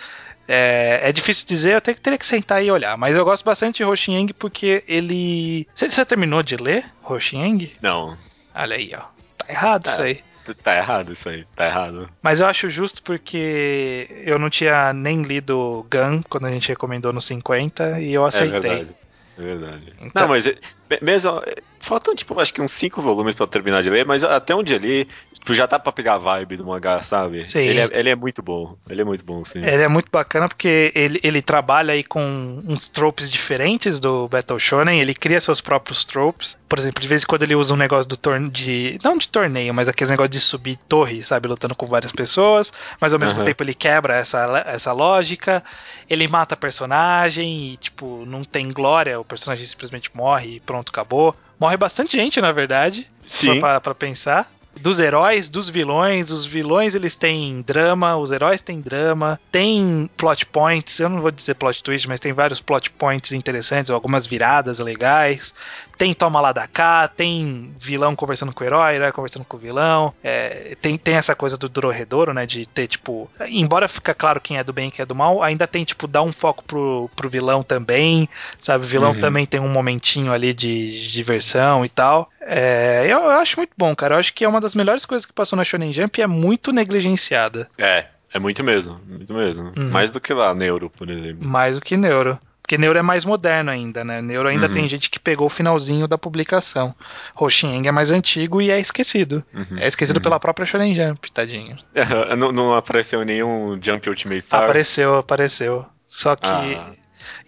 É, é difícil dizer, eu teria que sentar e olhar. Mas eu gosto bastante de Hoshieng porque ele. Você, você terminou de ler Hoshieng?
Não,
Olha aí, ó. Tá errado isso
É.
aí.
tá errado isso aí. Tá errado.
Mas eu acho justo porque eu não tinha nem lido Gun quando a gente recomendou no 50 e eu
É
aceitei.
verdade. É verdade.
Então-
Não, mas é, me- mesmo. é, Faltam, tipo, acho que uns cinco volumes pra eu terminar de ler, mas até onde ali, tipo, já dá pra pegar a vibe do mangá, sabe?
Sim.
Ele é, ele é muito bom. Ele é muito bom, sim.
Ele é muito bacana porque ele, ele trabalha aí com uns tropes diferentes do Battle Shonen, ele cria seus próprios tropes. Por exemplo, de vez em quando ele usa um negócio do torneio de. Não de torneio, mas aquele negócio de subir torre, sabe? Lutando com várias pessoas. Mas ao mesmo
Aham.
tempo ele quebra essa, essa lógica. Ele mata personagem e, tipo, não tem glória, o personagem simplesmente morre e pronto, acabou. Morre bastante gente, na verdade.
Sim.
pra, pra pensar. Dos heróis, dos vilões. Os vilões eles têm drama, os heróis têm drama, tem plot points. Eu não vou dizer plot twist, mas tem vários plot points interessantes, algumas viradas legais. Tem toma lá da cá, tem vilão conversando com o herói, herói conversando com o vilão. É, tem, tem essa coisa do Dorredouro, né? De ter, tipo. Embora fica claro quem é do bem e quem é do mal, ainda tem, tipo, dar um foco pro, pro vilão também. Sabe? O vilão
Uhum.
também tem um momentinho ali de, de diversão e tal. É, eu, eu acho muito bom, cara. Eu acho que é uma das melhores coisas que passou na Shonen Jump e é muito negligenciada.
É, é muito mesmo. Muito mesmo.
Uhum.
Mais do que lá, Neuro, por exemplo.
Mais do que Neuro. Porque Neuro é mais moderno ainda, né? Neuro ainda
Uhum.
tem gente que pegou o finalzinho da publicação. Hoshieng é mais antigo e é esquecido.
Uhum.
É esquecido
Uhum.
pela própria Shonen Jump, tadinho.
não, não apareceu nenhum Jump Ultimate Stars?
Apareceu, apareceu. Só que.
Ah.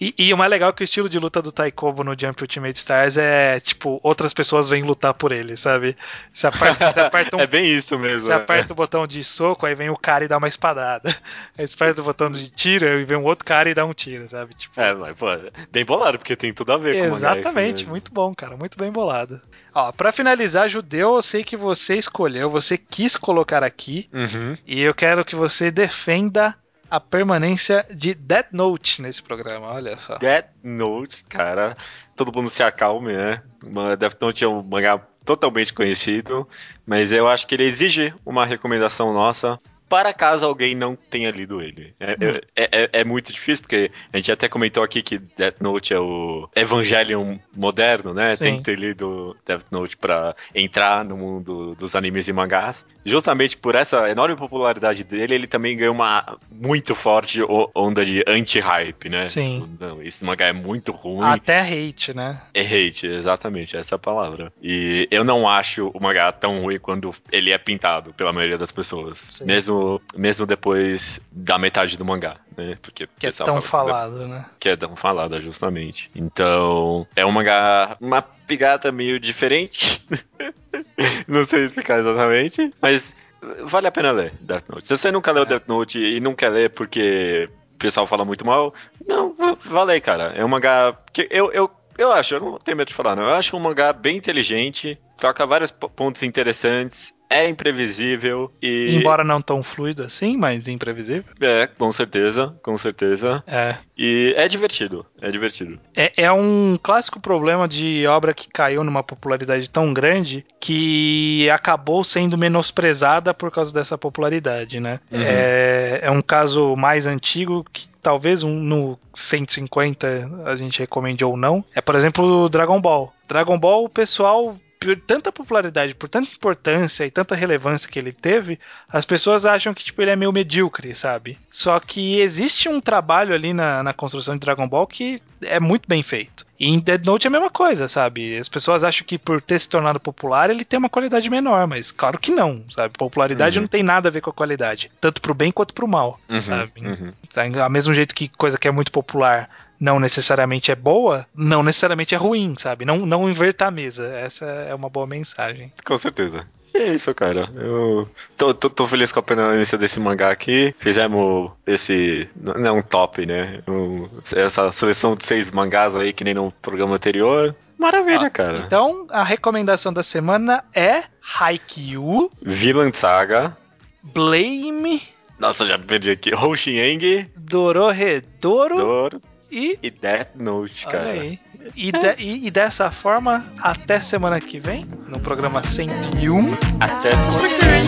E, e o mais legal é que o estilo de luta do Taikobo no Jump Ultimate Stars é tipo, outras pessoas vêm lutar por ele, sabe? Você aperta, você aperta um
É bem isso mesmo.
Você aperta o botão de soco, aí vem o cara e dá uma espada. Aí você aperta o botão de tiro, aí vem um outro cara e dá um tiro, sabe? Tipo,
É, mas, pô, bem bolado, porque tem tudo a ver com o mangá.
Exatamente, muito bom, cara, muito bem bolado. Ó, pra finalizar, Judeu, eu sei que você escolheu, você quis colocar aqui,
Uhum.
e eu quero que você defenda a permanência de Death Note nesse programa, olha só.
Death Note, cara, todo mundo se acalme, né? Death Note é um mangá totalmente conhecido, mas eu acho que ele exige uma recomendação nossa para caso alguém não tenha lido ele. É,
Hum.
é- é- é muito difícil, porque a gente até comentou aqui que Death Note é o Evangelion moderno, né?
Sim.
Tem que ter lido Death Note para entrar no mundo dos animes e mangás. Justamente por essa enorme popularidade dele, ele também ganhou uma muito forte onda de anti-hype, né?
Sim.
Tipo, não, esse mangá é muito ruim.
Até hate, né?
É hate, exatamente, essa é a palavra. E eu não acho o mangá tão ruim quando ele é pintado pela maioria das pessoas.
Sim.
Mesmo, mesmo depois da metade do mangá, né? Porque
Que é tão
fala-
falado, né?
Que é tão falada, justamente. Então, é um mangá, uma pegada meio diferente. não sei explicar exatamente, mas vale a pena ler Death Note. Se você nunca leu
É.
Death Note e não quer ler porque o pessoal fala muito mal, não, va- vale aí, cara. É um mangá que eu, eu, eu acho, eu não tenho medo de falar, não. Eu acho um mangá bem inteligente, toca vários po- pontos interessantes, é imprevisível e.
Embora não tão fluido assim, mas imprevisível.
É, com certeza, com certeza.
É.
E é divertido, é divertido.
É, é um clássico problema de obra que caiu numa popularidade tão grande que acabou sendo menosprezada por causa dessa popularidade, né?
Uhum.
É, é um caso mais antigo que talvez um, no 150 a gente recomende ou não. É, por exemplo, o Dragon Ball. Dragon Ball, o pessoal por tanta popularidade, por tanta importância e tanta relevância que ele teve, as pessoas acham que tipo, ele é meio medíocre, sabe? Só que existe um trabalho ali na, na construção de Dragon Ball que é muito bem feito. E em Dead Note é a mesma coisa, sabe? As pessoas acham que por ter se tornado popular ele tem uma qualidade menor, mas claro que não, sabe? Popularidade
Uhum.
não tem nada a ver com a qualidade, tanto pro bem quanto pro mal,
Uhum,
sabe?
uhum.
Sabe? Ao mesmo jeito que coisa que é muito popular não necessariamente é boa, não necessariamente é ruim, sabe? Não, não inverta a mesa. Essa é uma boa mensagem.
Com certeza. E é isso, cara. Eu tô, tô, tô feliz com a permanência desse mangá aqui. Fizemos esse. Não é um top, né? Um- essa seleção de seis mangás aí, que nem no programa anterior. Maravilha, cara.
Então, a recomendação da semana é Haikyuu,
Villain Saga.
Blame,
Nossa, já perdi aqui. Hoshieng,
Dororedoro
Dor
e.
E Death Note, cara.
Aí. E, de, e, e, dessa forma, até semana que vem, no programa 101.
Até semana que vem.